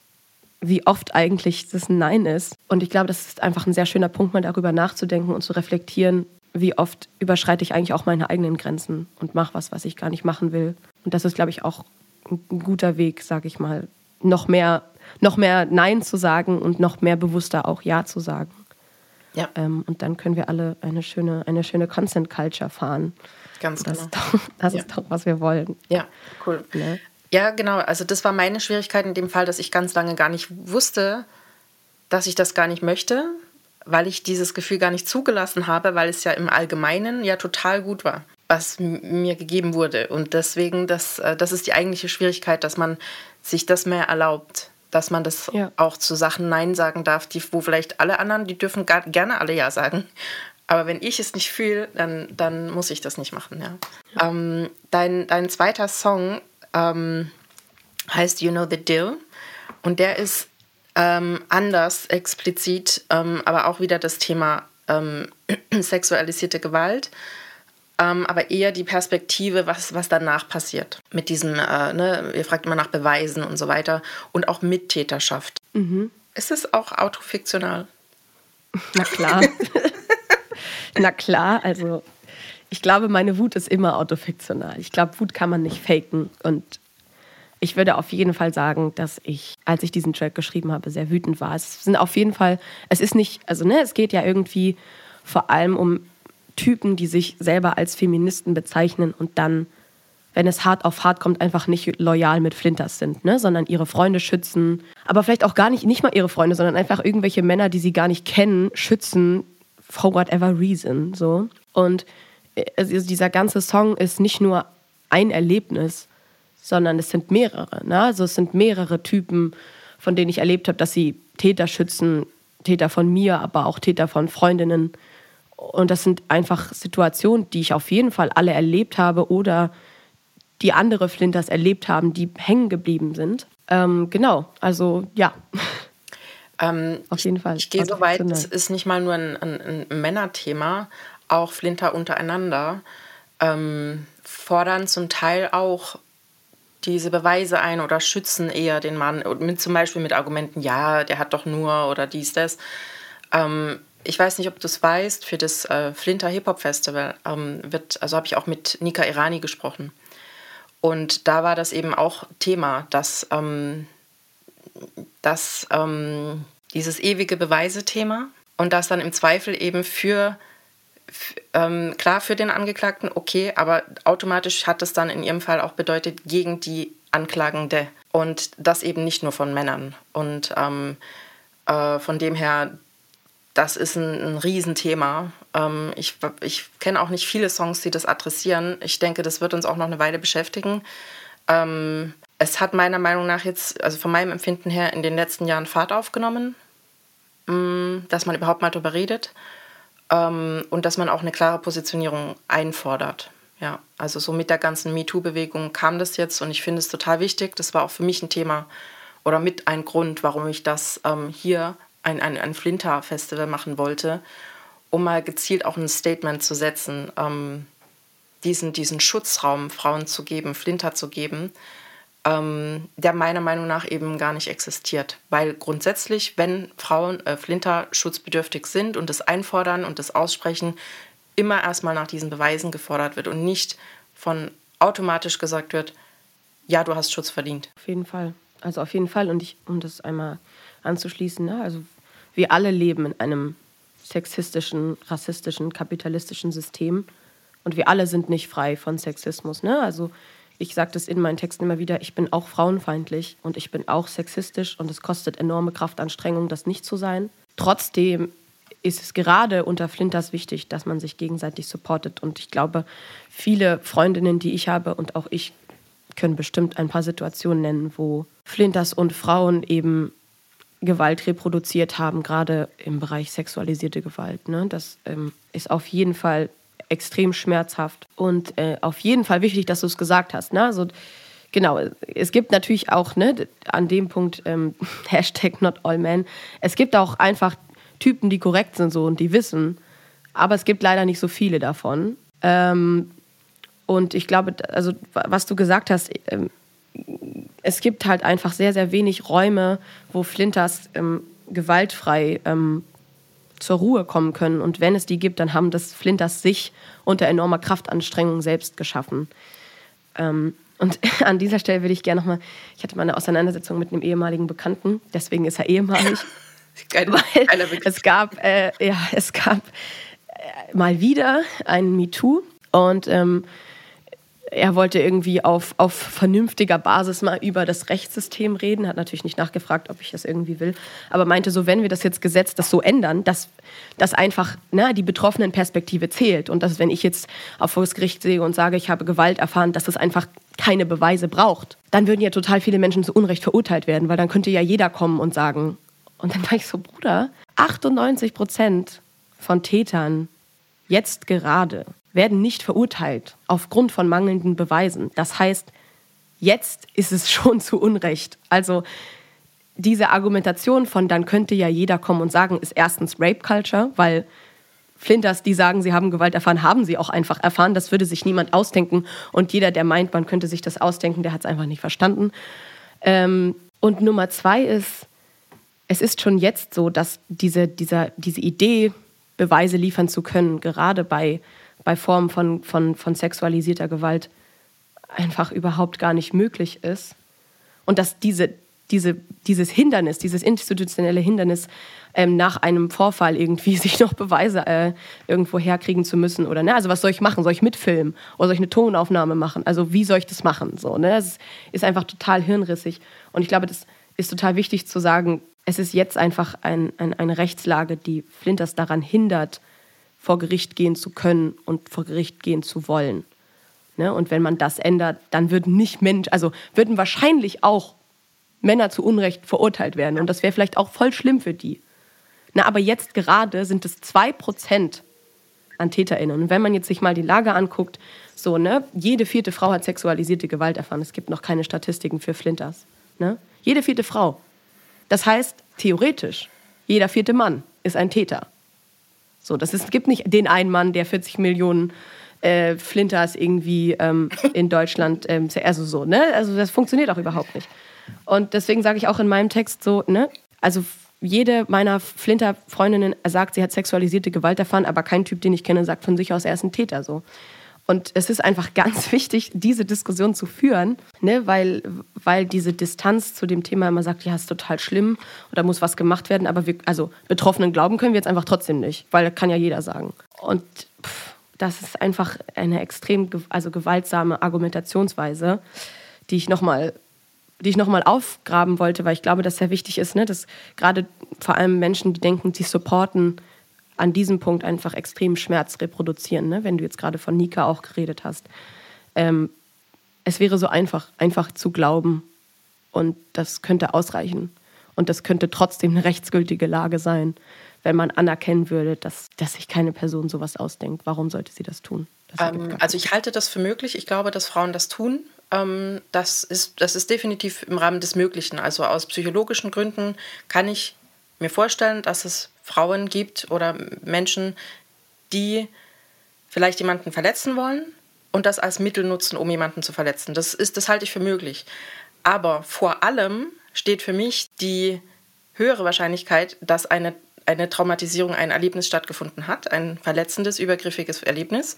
wie oft eigentlich das ein Nein ist. Und ich glaube, das ist einfach ein sehr schöner Punkt, mal darüber nachzudenken und zu reflektieren, wie oft überschreite ich eigentlich auch meine eigenen Grenzen und mache was, was ich gar nicht machen will. Und das ist, glaube ich, auch ein guter Weg, sage ich mal, noch mehr, noch mehr Nein zu sagen und noch mehr bewusster auch Ja zu sagen. Ja. Ähm, und dann können wir alle eine schöne, eine schöne Consent Culture fahren. Ganz das genau. Ist doch, das Ja. ist doch, was wir wollen. Ja, cool. Ne? Ja, genau. Also das war meine Schwierigkeit in dem Fall, dass ich ganz lange gar nicht wusste, dass ich das gar nicht möchte, weil ich dieses Gefühl gar nicht zugelassen habe, weil es ja im Allgemeinen ja total gut war, was mir gegeben wurde. Und deswegen, das, äh, das ist die eigentliche Schwierigkeit, dass man sich das mehr erlaubt, dass man das Ja. auch zu Sachen Nein sagen darf, die, wo vielleicht alle anderen, die dürfen gar, gerne alle Ja sagen. Aber wenn ich es nicht fühle, dann, dann muss ich das nicht machen. Ja. Ähm, dein, dein zweiter Song ähm, heißt You Know the Deal. Und der ist ähm, anders explizit, ähm, aber auch wieder das Thema ähm, [clears throat] sexualisierte Gewalt. Ähm, aber eher die Perspektive, was, was danach passiert. Mit diesem, äh, ne, ihr fragt immer nach Beweisen und so weiter. Und auch Mittäterschaft. Ist es auch autofiktional? Na klar. [laughs] Na klar, also ich glaube, meine Wut ist immer autofiktional. Ich glaube, Wut kann man nicht faken. Und ich würde auf jeden Fall sagen, dass ich, als ich diesen Track geschrieben habe, sehr wütend war. Es sind auf jeden Fall, es ist nicht, also ne, es geht ja irgendwie vor allem um Typen, die sich selber als Feministen bezeichnen und dann, wenn es hart auf hart kommt, einfach nicht loyal mit Flinters sind, ne? sondern ihre Freunde schützen. Aber vielleicht auch gar nicht, nicht mal ihre Freunde, sondern einfach irgendwelche Männer, die sie gar nicht kennen, schützen for whatever reason. So. Und also dieser ganze Song ist nicht nur ein Erlebnis, sondern es sind mehrere. Ne? Also es sind mehrere Typen, von denen ich erlebt habe, dass sie Täter schützen, Täter von mir, aber auch Täter von Freundinnen. Und das sind einfach Situationen, die ich auf jeden Fall alle erlebt habe oder die andere Flinters erlebt haben, die hängen geblieben sind. Ähm, genau, also ja, Ähm, [laughs] auf jeden Fall. Ich gehe so weit, es ist nicht mal nur ein, ein, ein Männerthema, auch Flinter untereinander ähm, fordern zum Teil auch diese Beweise ein oder schützen eher den Mann, mit, zum Beispiel mit Argumenten, ja, der hat doch nur oder dies, das. Ähm, ich weiß nicht, ob du es weißt, für das äh, Flinter Hip-Hop Festival ähm, wird, also habe ich auch mit Nika Irani gesprochen. Und da war das eben auch Thema, dass, ähm, dass ähm, dieses ewige Beweise-Thema und das dann im Zweifel eben für, ähm, klar für den Angeklagten, okay, aber automatisch hat es dann in ihrem Fall auch bedeutet gegen die Anklagende und das eben nicht nur von Männern. Und ähm, äh, von dem her, das ist ein, ein Riesenthema. Ähm, ich ich kenne auch nicht viele Songs, die das adressieren. Ich denke, das wird uns auch noch eine Weile beschäftigen. Ähm, es hat meiner Meinung nach jetzt, also von meinem Empfinden her, in den letzten Jahren Fahrt aufgenommen, mh, dass man überhaupt mal darüber redet ähm, und dass man auch eine klare Positionierung einfordert. Ja, also so mit der ganzen MeToo-Bewegung kam das jetzt und ich finde es total wichtig. Das war auch für mich ein Thema oder mit ein Grund, warum ich das ähm, hier ein, ein, ein Flinter-Festival machen wollte, um mal gezielt auch ein Statement zu setzen, ähm, diesen, diesen Schutzraum Frauen zu geben, Flinter zu geben, ähm, der meiner Meinung nach eben gar nicht existiert. Weil grundsätzlich, wenn Frauen äh, Flinter schutzbedürftig sind und das einfordern und das aussprechen, immer erstmal nach diesen Beweisen gefordert wird und nicht von automatisch gesagt wird, ja, du hast Schutz verdient. Auf jeden Fall. Also auf jeden Fall. Und ich, um das einmal anzuschließen, ne? also wir alle leben in einem sexistischen, rassistischen, kapitalistischen System. Und wir alle sind nicht frei von Sexismus. Ne? Also ich sage das in meinen Texten immer wieder, ich bin auch frauenfeindlich und ich bin auch sexistisch und es kostet enorme Kraftanstrengung, das nicht zu sein. Trotzdem ist es gerade unter Flinters wichtig, dass man sich gegenseitig supportet. Und ich glaube, viele Freundinnen, die ich habe und auch ich können bestimmt ein paar Situationen nennen, wo Flinters und Frauen eben Gewalt reproduziert haben, gerade im Bereich sexualisierte Gewalt. Ne? Das ähm, ist auf jeden Fall extrem schmerzhaft und äh, auf jeden Fall wichtig, dass du es gesagt hast. Ne? Also, genau, es gibt natürlich auch ne, an dem Punkt ähm, [laughs] Hashtag not all men, es gibt auch einfach Typen, die korrekt sind so und die wissen, aber es gibt leider nicht so viele davon. Ähm, und ich glaube, also was du gesagt hast, ähm, es gibt halt einfach sehr, sehr wenig Räume, wo Flinters ähm, gewaltfrei ähm, zur Ruhe kommen können. Und wenn es die gibt, dann haben das Flinters sich unter enormer Kraftanstrengung selbst geschaffen. Ähm, und [laughs] an dieser Stelle würde ich gerne nochmal, ich hatte mal eine Auseinandersetzung mit einem ehemaligen Bekannten, deswegen ist er ehemalig. [laughs] Keine, weil es gab, äh, ja, es gab äh, mal wieder ein MeToo und ähm, er wollte irgendwie auf, auf vernünftiger Basis mal über das Rechtssystem reden, hat natürlich nicht nachgefragt, ob ich das irgendwie will, aber meinte so, wenn wir das jetzt Gesetz das so ändern, dass, dass einfach na, die betroffenen Perspektive zählt und dass wenn ich jetzt auf das Gericht sehe und sage, ich habe Gewalt erfahren, dass das einfach keine Beweise braucht, dann würden ja total viele Menschen zu Unrecht verurteilt werden, weil dann könnte ja jeder kommen und sagen, und dann war ich so, Bruder, 98 Prozent von Tätern jetzt gerade werden nicht verurteilt aufgrund von mangelnden Beweisen. Das heißt, jetzt ist es [laughs] schon zu Unrecht. Also diese Argumentation von dann könnte ja jeder kommen und sagen, ist erstens Rape Culture, weil Flinters, die sagen, sie haben Gewalt erfahren, haben sie auch einfach erfahren. Das würde sich niemand ausdenken. Und jeder, der meint, man könnte sich das ausdenken, der hat es einfach nicht verstanden. Ähm, und Nummer zwei ist, es ist schon jetzt so, dass diese, dieser, diese Idee, Beweise liefern zu können, gerade bei bei Formen von, von, von sexualisierter Gewalt einfach überhaupt gar nicht möglich ist. Und dass diese, diese, dieses Hindernis, dieses institutionelle Hindernis ähm, nach einem Vorfall irgendwie [laughs] sich noch Beweise äh, irgendwo herkriegen zu müssen oder ne, also was soll ich machen? Soll ich mitfilmen oder soll ich eine Tonaufnahme machen? Also wie soll ich das machen? So, ne? Es ist einfach total hirnrissig und ich glaube, das ist total wichtig zu sagen. Es ist jetzt einfach ein, ein, eine Rechtslage, die Flinters daran hindert, vor Gericht gehen zu können und vor Gericht gehen zu wollen. Ne? Und wenn man das ändert, dann würden nicht Mensch, also würden wahrscheinlich auch Männer zu Unrecht verurteilt werden. Und das wäre vielleicht auch voll schlimm für die. Na, aber jetzt gerade sind es zwei Prozent an TäterInnen. Und wenn man jetzt sich mal die Lage anguckt, so, ne, jede vierte Frau hat sexualisierte Gewalt erfahren. Es gibt noch keine Statistiken für Flinters. Ne? Jede vierte Frau. Das heißt, theoretisch, jeder vierte Mann ist ein Täter. So, das ist, gibt nicht den einen Mann, der 40 Millionen äh, Flinters irgendwie ähm, in Deutschland, ähm, also so, ne? Also das funktioniert auch überhaupt nicht. Und deswegen sage ich auch in meinem Text so, ne? Also jede meiner Flinter-Freundinnen sagt, sie hat sexualisierte Gewalt erfahren, aber kein Typ, den ich kenne, sagt von sich aus, er ist ein Täter. So. Und es ist einfach ganz [laughs] wichtig, diese Diskussion zu führen, ne? weil, weil diese Distanz zu dem Thema immer sagt, ja, ist total schlimm oder muss was gemacht werden. Aber wir, also Betroffenen glauben können wir jetzt einfach trotzdem nicht, weil das kann ja jeder sagen. Und pff, das ist einfach eine extrem also gewaltsame Argumentationsweise, die ich nochmal die ich nochmal aufgraben wollte, weil ich glaube, dass sehr wichtig ist, ne, dass gerade vor allem Menschen, die denken, sie supporten an diesem Punkt einfach extrem Schmerz reproduzieren, ne? wenn du jetzt gerade von Nika auch geredet hast. Ähm, es wäre so einfach, einfach zu glauben und das könnte ausreichen. Und das könnte trotzdem eine rechtsgültige Lage sein, wenn man anerkennen würde, dass, dass sich keine Person sowas ausdenkt. Warum sollte sie das tun? Das ähm, also ich halte das für möglich. Ich glaube, dass Frauen das tun. Ähm, das, ist, das ist definitiv im Rahmen des Möglichen. Also aus psychologischen Gründen kann ich mir vorstellen, dass es Frauen gibt oder Menschen, die vielleicht jemanden verletzen wollen und das als Mittel nutzen, um jemanden zu verletzen. Das, ist, das halte ich für möglich. Aber vor allem steht für mich die höhere Wahrscheinlichkeit, dass eine, eine Traumatisierung, ein Erlebnis stattgefunden hat, ein verletzendes, übergriffiges Erlebnis.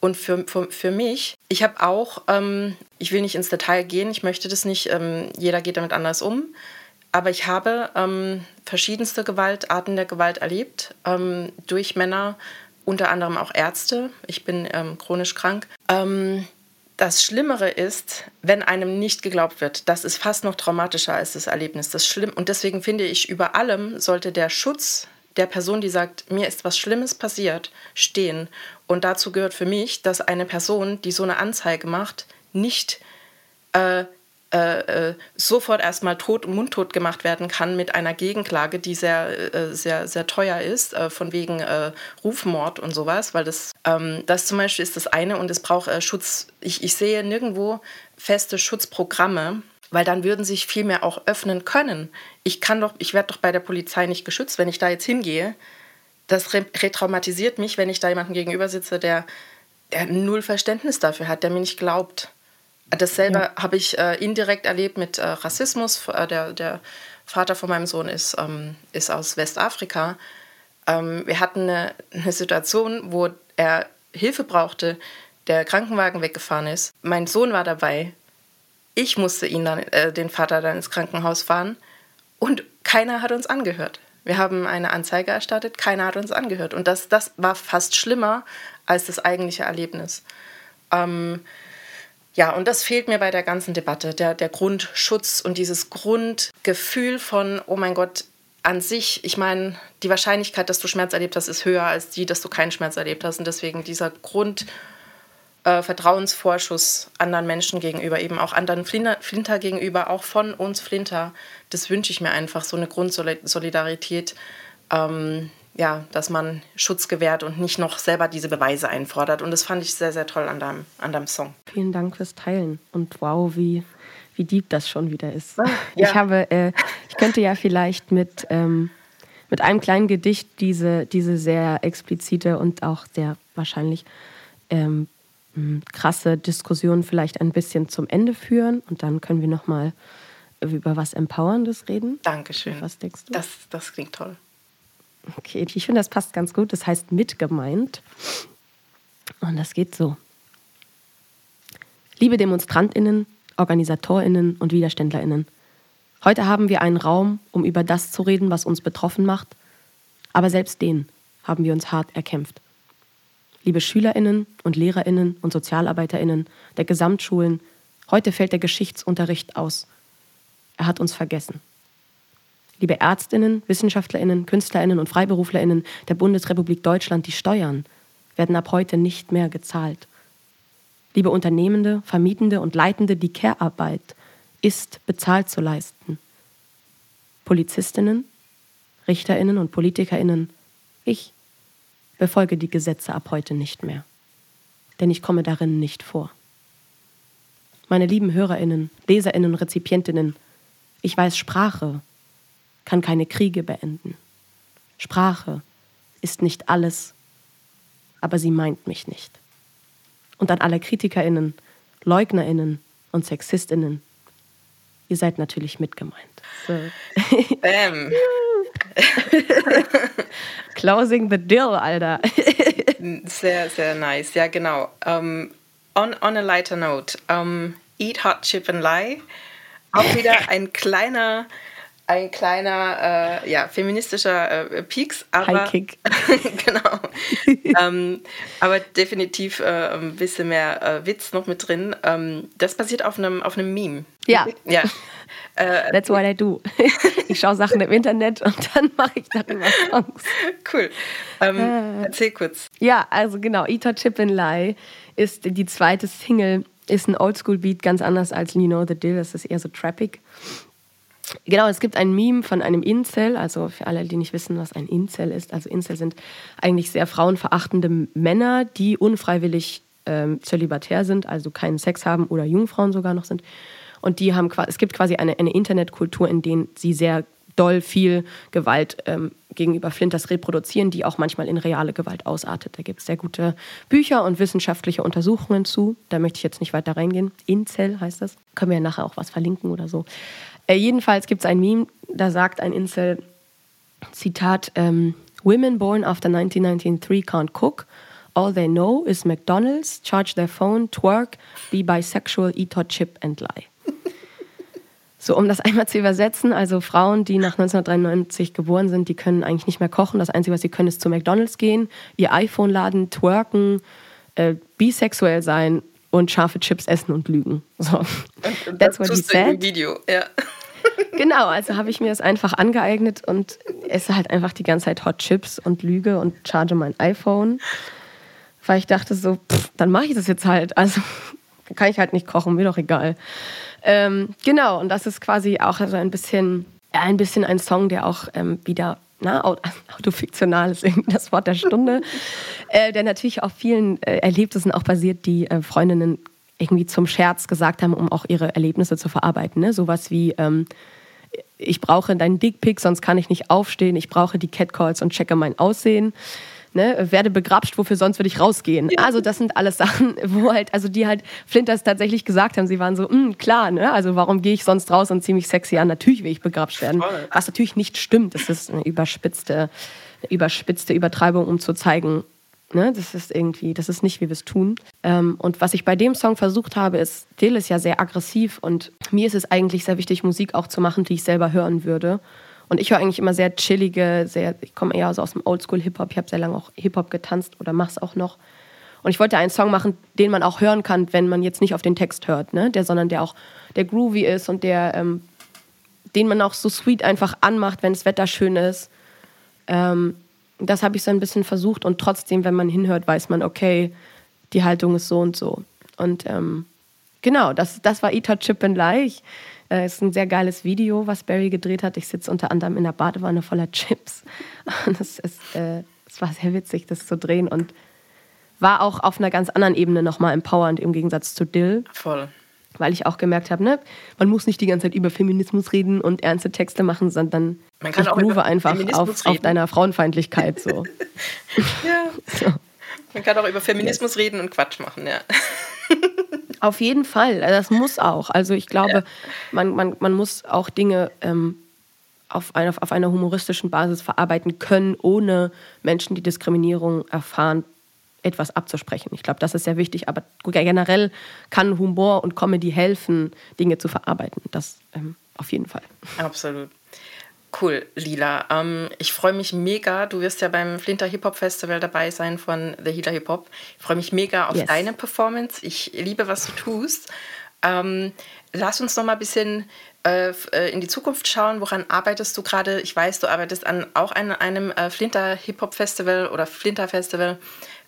Und für, für, für mich, ich habe auch, ähm, ich will nicht ins Detail gehen, ich möchte das nicht, ähm, jeder geht damit anders um. Aber ich habe ähm, verschiedenste Gewaltarten der Gewalt erlebt, ähm, durch Männer, unter anderem auch Ärzte. Ich bin ähm, chronisch krank. Ähm, das Schlimmere ist, wenn einem nicht geglaubt wird. Das ist fast noch traumatischer als das Erlebnis. Das schlimm und deswegen finde ich, über allem sollte der Schutz der Person, die sagt, mir ist was Schlimmes passiert, stehen. Und dazu gehört für mich, dass eine Person, die so eine Anzeige macht, nicht äh, äh, äh, sofort erstmal tot und mundtot gemacht werden kann mit einer Gegenklage, die sehr, äh, sehr, sehr teuer ist, von wegen Rufmord und sowas, weil das, ähm, das zum Beispiel ist das eine und es braucht Schutz. Ich, ich sehe nirgendwo feste Schutzprogramme, weil dann würden sich viel mehr auch öffnen können. Ich kann doch, ich werde doch bei der Polizei nicht geschützt, wenn ich da jetzt hingehe. Das retraumatisiert mich, wenn ich da jemandem gegenüber sitze, der, der null Verständnis dafür hat, der mir nicht glaubt. Dasselbe ja. habe ich äh, indirekt erlebt mit äh, Rassismus. Äh, der, der Vater von meinem Sohn ist, ähm, ist aus Westafrika. Ähm, wir hatten eine, eine Situation, wo er Hilfe brauchte, der Krankenwagen weggefahren ist. Mein Sohn war dabei. Ich musste ihn dann, äh, den Vater dann ins Krankenhaus fahren und keiner hat uns angehört. Wir haben eine Anzeige erstattet, keiner hat uns angehört. Und das, das war fast schlimmer als das eigentliche Erlebnis. Ähm, ja, und das fehlt mir bei der ganzen Debatte, der, der Grundschutz und dieses Grundgefühl von, oh mein Gott, an sich, ich meine, die Wahrscheinlichkeit, dass du Schmerz erlebt hast, ist höher als die, dass du keinen Schmerz erlebt hast. Und deswegen dieser Grundvertrauensvorschuss äh, anderen Menschen gegenüber, eben auch anderen Flinter, Flinter gegenüber, auch von uns Flinter, das wünsche ich mir einfach, so eine Grundsolidarität. Ähm, ja, dass man Schutz gewährt und nicht noch selber diese Beweise einfordert. Und das fand ich sehr, sehr toll an deinem, an deinem Song. Vielen Dank fürs Teilen. Und wow, wie, wie deep das schon wieder ist. Ah, ja. Ich habe, äh, ich könnte ja vielleicht mit, ähm, mit einem kleinen Gedicht diese, diese sehr explizite und auch sehr wahrscheinlich ähm, krasse Diskussion vielleicht ein bisschen zum Ende führen. Und dann können wir nochmal über was Empowerndes reden. Dankeschön. Was denkst du? Das, das klingt toll. Okay, ich finde, das passt ganz gut. Das heißt mitgemeint. Und das geht so. Liebe DemonstrantInnen, OrganisatorInnen und WiderständlerInnen, heute haben wir einen Raum, um über das zu reden, was uns betroffen macht. Aber selbst den haben wir uns hart erkämpft. Liebe SchülerInnen und LehrerInnen und SozialarbeiterInnen der Gesamtschulen, heute fällt der Geschichtsunterricht aus. Er hat uns vergessen. Liebe Ärztinnen, Wissenschaftlerinnen, Künstlerinnen und Freiberuflerinnen der Bundesrepublik Deutschland, die Steuern werden ab heute nicht mehr gezahlt. Liebe Unternehmende, Vermietende und Leitende, die Care-Arbeit ist bezahlt zu leisten. Polizistinnen, Richterinnen und Politikerinnen, ich befolge die Gesetze ab heute nicht mehr, denn ich komme darin nicht vor. Meine lieben Hörerinnen, Leserinnen Rezipientinnen, ich weiß Sprache kann keine Kriege beenden. Sprache ist nicht alles, aber sie meint mich nicht. Und an alle Kritikerinnen, Leugnerinnen und Sexistinnen, ihr seid natürlich mitgemeint. So. Bam. [laughs] Closing the deal, Alter. [laughs] sehr, sehr nice. Ja, genau. Um, on, on a lighter note, um, Eat Hot Chip and Lie. Auch wieder ein kleiner ein kleiner, äh, ja, feministischer äh, Peaks, aber Kick. [laughs] genau, ähm, aber definitiv äh, ein bisschen mehr äh, Witz noch mit drin. Ähm, das basiert auf einem auf einem Meme. Ja, ja. Äh, That's what I do. Ich schaue Sachen im Internet und dann mache ich darüber Songs. Cool. Ähm, äh. erzähl kurz. Ja, also genau, Eat Chip and Lie ist die zweite Single, ist ein Oldschool-Beat, ganz anders als You Know the Deal, das ist eher so trappig. Genau, es gibt ein Meme von einem Incel, also für alle, die nicht wissen, was ein Incel ist. Also Incel sind eigentlich sehr frauenverachtende Männer, die unfreiwillig ähm, zölibatär sind, also keinen Sex haben oder Jungfrauen sogar noch sind. Und die haben es gibt quasi eine, eine Internetkultur, in der sie sehr doll viel Gewalt ähm, gegenüber Flinters reproduzieren, die auch manchmal in reale Gewalt ausartet. Da gibt es sehr gute Bücher und wissenschaftliche Untersuchungen zu. Da möchte ich jetzt nicht weiter reingehen. Incel heißt das. Können wir ja nachher auch was verlinken oder so. Äh, jedenfalls gibt es ein Meme, da sagt ein Incel, Zitat, ähm, Women born after 1993 can't cook. All they know is McDonald's, charge their phone, twerk, be bisexual, eat hot chip and lie. So, um das [laughs] einmal zu übersetzen, also Frauen, die nach 1993 geboren sind, die können eigentlich nicht mehr kochen. Das Einzige, was sie können, ist zu McDonalds gehen, ihr iPhone laden, twerken, äh, bisexuell sein und scharfe Chips essen und lügen. So. Und, That's what he said. Video, ja. [laughs] Genau, also habe ich mir das einfach angeeignet und esse halt einfach die ganze Zeit Hot Chips und lüge und charge mein iPhone, weil ich dachte so, pff, dann mache ich das jetzt halt. Also kann ich halt nicht kochen, mir doch egal. Ähm, genau, und das ist quasi auch so ein bisschen, ein bisschen ein Song, der auch ähm, wieder na, [laughs] autofiktional ist irgendwie das Wort der Stunde, [laughs] äh, der natürlich auf vielen äh, Erlebnissen auch basiert, die äh, Freundinnen irgendwie zum Scherz gesagt haben, um auch ihre Erlebnisse zu verarbeiten. Ne? Sowas wie, ähm, ich brauche deinen Dickpick, sonst kann ich nicht aufstehen, ich brauche die Catcalls und checke mein Aussehen. Ne, werde begrapscht, wofür sonst würde ich rausgehen. Ja. Also das sind alles Sachen, [laughs] wo halt, also die halt Flinters tatsächlich gesagt haben, sie waren so, hm, klar, ne, also warum gehe ich sonst raus und ziehe mich sexy an? Natürlich will ich begrapscht werden. Voll. Was natürlich nicht stimmt, das ist eine überspitzte, eine überspitzte Übertreibung, um zu zeigen, Ne, das ist irgendwie, das ist nicht, wie wir es tun. Ähm, und was ich bei dem Song versucht habe, ist, Dill ist ja sehr aggressiv und mir ist es eigentlich sehr wichtig, Musik auch zu machen, die ich selber hören würde. Und ich höre eigentlich immer sehr chillige, sehr, ich komme eher aus dem Oldschool-Hip-Hop. Ich habe sehr lange auch Hip-Hop getanzt oder mache es auch noch. Und ich wollte einen Song machen, den man auch hören kann, wenn man jetzt nicht auf den Text hört, ne? der, sondern der auch der groovy ist und der, ähm, den man auch so sweet einfach anmacht, wenn das Wetter schön ist. Ähm, das habe ich so ein bisschen versucht und trotzdem, wenn man hinhört, weiß man, okay, die Haltung ist so und so. Und ähm, genau, das, das war Eat Chip and Lie. Äh, ist ein sehr geiles Video, was Barry gedreht hat. Ich sitze unter anderem in der Badewanne voller Chips. [laughs] Und es, ist, äh, es war sehr witzig, das zu drehen und war auch auf einer ganz anderen Ebene nochmal empowernd im Gegensatz zu Dill. Voll. Weil ich auch gemerkt habe, ne, man muss nicht die ganze Zeit über Feminismus reden und ernste Texte machen, sondern man kann ich auch einfach auf, auf, deiner Frauenfeindlichkeit so. [laughs] ja. [laughs] so. Man kann auch über Feminismus ja. reden und Quatsch machen, ja. [laughs] Auf jeden Fall, das muss auch. Also ich glaube, ja. man, man, man muss auch Dinge ähm, auf, eine, auf einer humoristischen Basis verarbeiten können, ohne Menschen, die Diskriminierung erfahren, etwas abzusprechen. Ich glaube, das ist sehr wichtig, aber generell kann Humor und Comedy helfen, Dinge zu verarbeiten. Das ähm, auf jeden Fall. Absolut. Cool, Lila. Ähm, ich freue mich mega. Du wirst ja beim Flinter Hip Hop Festival dabei sein von The Healer Hip Hop. Ich freue mich mega auf yes. deine Performance. Ich liebe, was du tust. Ähm, lass uns noch mal ein bisschen äh, äh, in die Zukunft schauen. Woran arbeitest du gerade? Ich weiß, du arbeitest an auch an einem äh, Flinter Hip Hop Festival oder Flinter Festival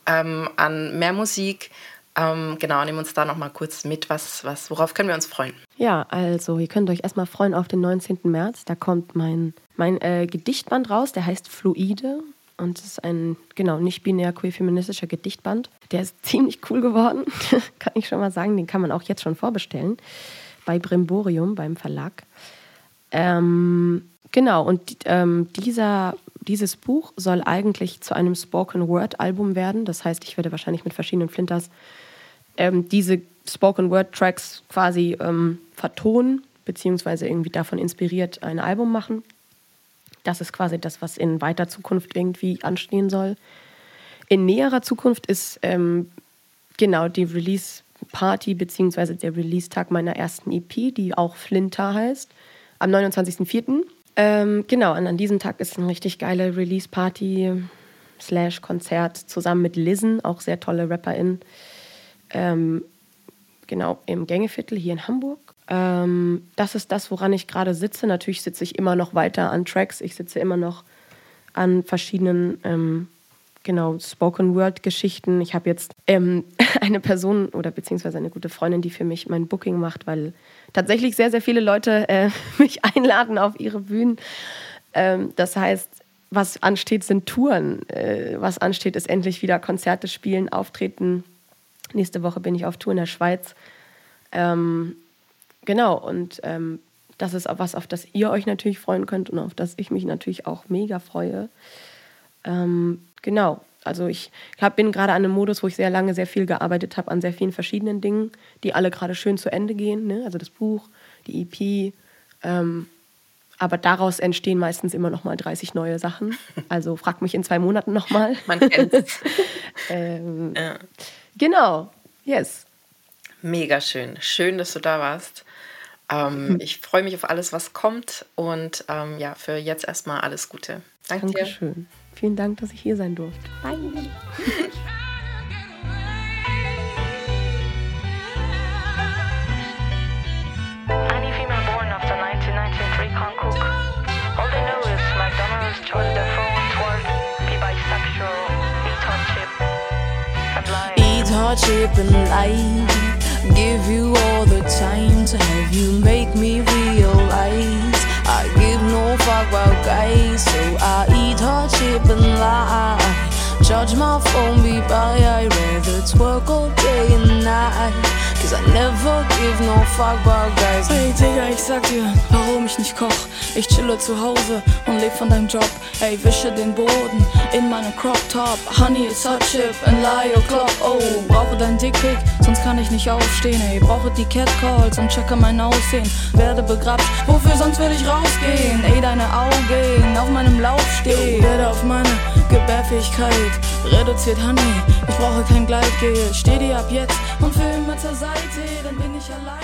ähm, an mehr Musik. Ähm, genau, nehmen uns da noch mal kurz mit. Was, was, worauf können wir uns freuen? Ja, also ihr könnt euch erstmal freuen auf den 19. März. Da kommt mein, mein äh, Gedichtband raus, der heißt Fluide. Und es ist ein, genau, nicht-binär queer-feministischer Gedichtband. Der ist [laughs] ziemlich cool geworden, [laughs] kann ich schon mal sagen. Den kann man auch jetzt schon vorbestellen. Bei Brimborium, beim Verlag. Ähm, genau, und ähm, dieser, dieses Buch soll eigentlich zu einem Spoken-Word-Album werden. Das heißt, ich werde wahrscheinlich mit verschiedenen Flinters ähm, diese Spoken Word Tracks quasi ähm, vertonen, beziehungsweise irgendwie davon inspiriert ein Album machen. Das ist quasi das, was in weiter Zukunft irgendwie anstehen soll. In näherer Zukunft ist ähm, genau die Release Party beziehungsweise der Release-Tag meiner ersten EP, die auch Flinter heißt, am 29.04. Ähm, genau, und an diesem Tag ist eine richtig geile Release-Party slash Konzert zusammen mit Listen, auch sehr tolle Rapperin ähm, genau im Gängeviertel hier in Hamburg. Ähm, das ist das, woran ich gerade sitze. Natürlich sitze ich immer noch weiter an Tracks. Ich sitze immer noch an verschiedenen ähm, genau Spoken Word Geschichten. Ich habe jetzt ähm, [laughs] eine Person oder beziehungsweise eine gute Freundin, die für mich mein Booking macht, weil tatsächlich sehr sehr viele Leute äh, [laughs] mich einladen auf ihre Bühnen. Ähm, das heißt, was ansteht, sind Touren. Äh, was ansteht, ist endlich wieder Konzerte spielen, auftreten Nächste Woche bin ich auf Tour in der Schweiz. Ähm, genau, und ähm, das ist auch was, auf das ihr euch natürlich freuen könnt und auf das ich mich natürlich auch mega freue. Ähm, genau, also ich hab, bin gerade an einem Modus, wo ich sehr lange sehr viel gearbeitet habe an sehr vielen verschiedenen Dingen, die alle gerade schön zu Ende gehen. Ne? Also das Buch, die EP. Ähm, aber daraus entstehen meistens immer noch mal 30 neue Sachen. [laughs] Also frag mich in zwei Monaten noch mal. Man kennt es. [laughs] ähm, ja. Genau, yes. Mega schön. Schön, dass du da warst. Ähm, hm. [laughs] Ich freue mich auf alles, was kommt und ähm, ja, für jetzt erstmal alles Gute. Danke Dankeschön. Dir. Vielen Dank, dass ich hier sein durfte. Bye. Hardship in life. Give you all the time to have you make me realize. I give no fuck about guys, so I eat hardship and lie. Charge my phone, be by, I rather twerk all day and night. Cause I never give no fuck about guys. Hey Digga, ich sag dir, warum ich nicht koch. Ich chille zu Hause und leb von deinem Job. Ey, wische den Boden in meinem Crop Top. Honey is hot chip and lie o'clock. Oh, brauche dein Dickpick, sonst kann ich nicht aufstehen. Ey, brauche die Catcalls und checke mein Aussehen. Werde begrapscht, wofür sonst würde ich rausgehen? Ey, deine Augen auf meinem Lauf stehen. Werde auf meine Gebärfähigkeit reduziert, Honey. Ich brauche kein Gleitgel. Steh dir ab jetzt und für immer zur Seite, dann bin ich allein.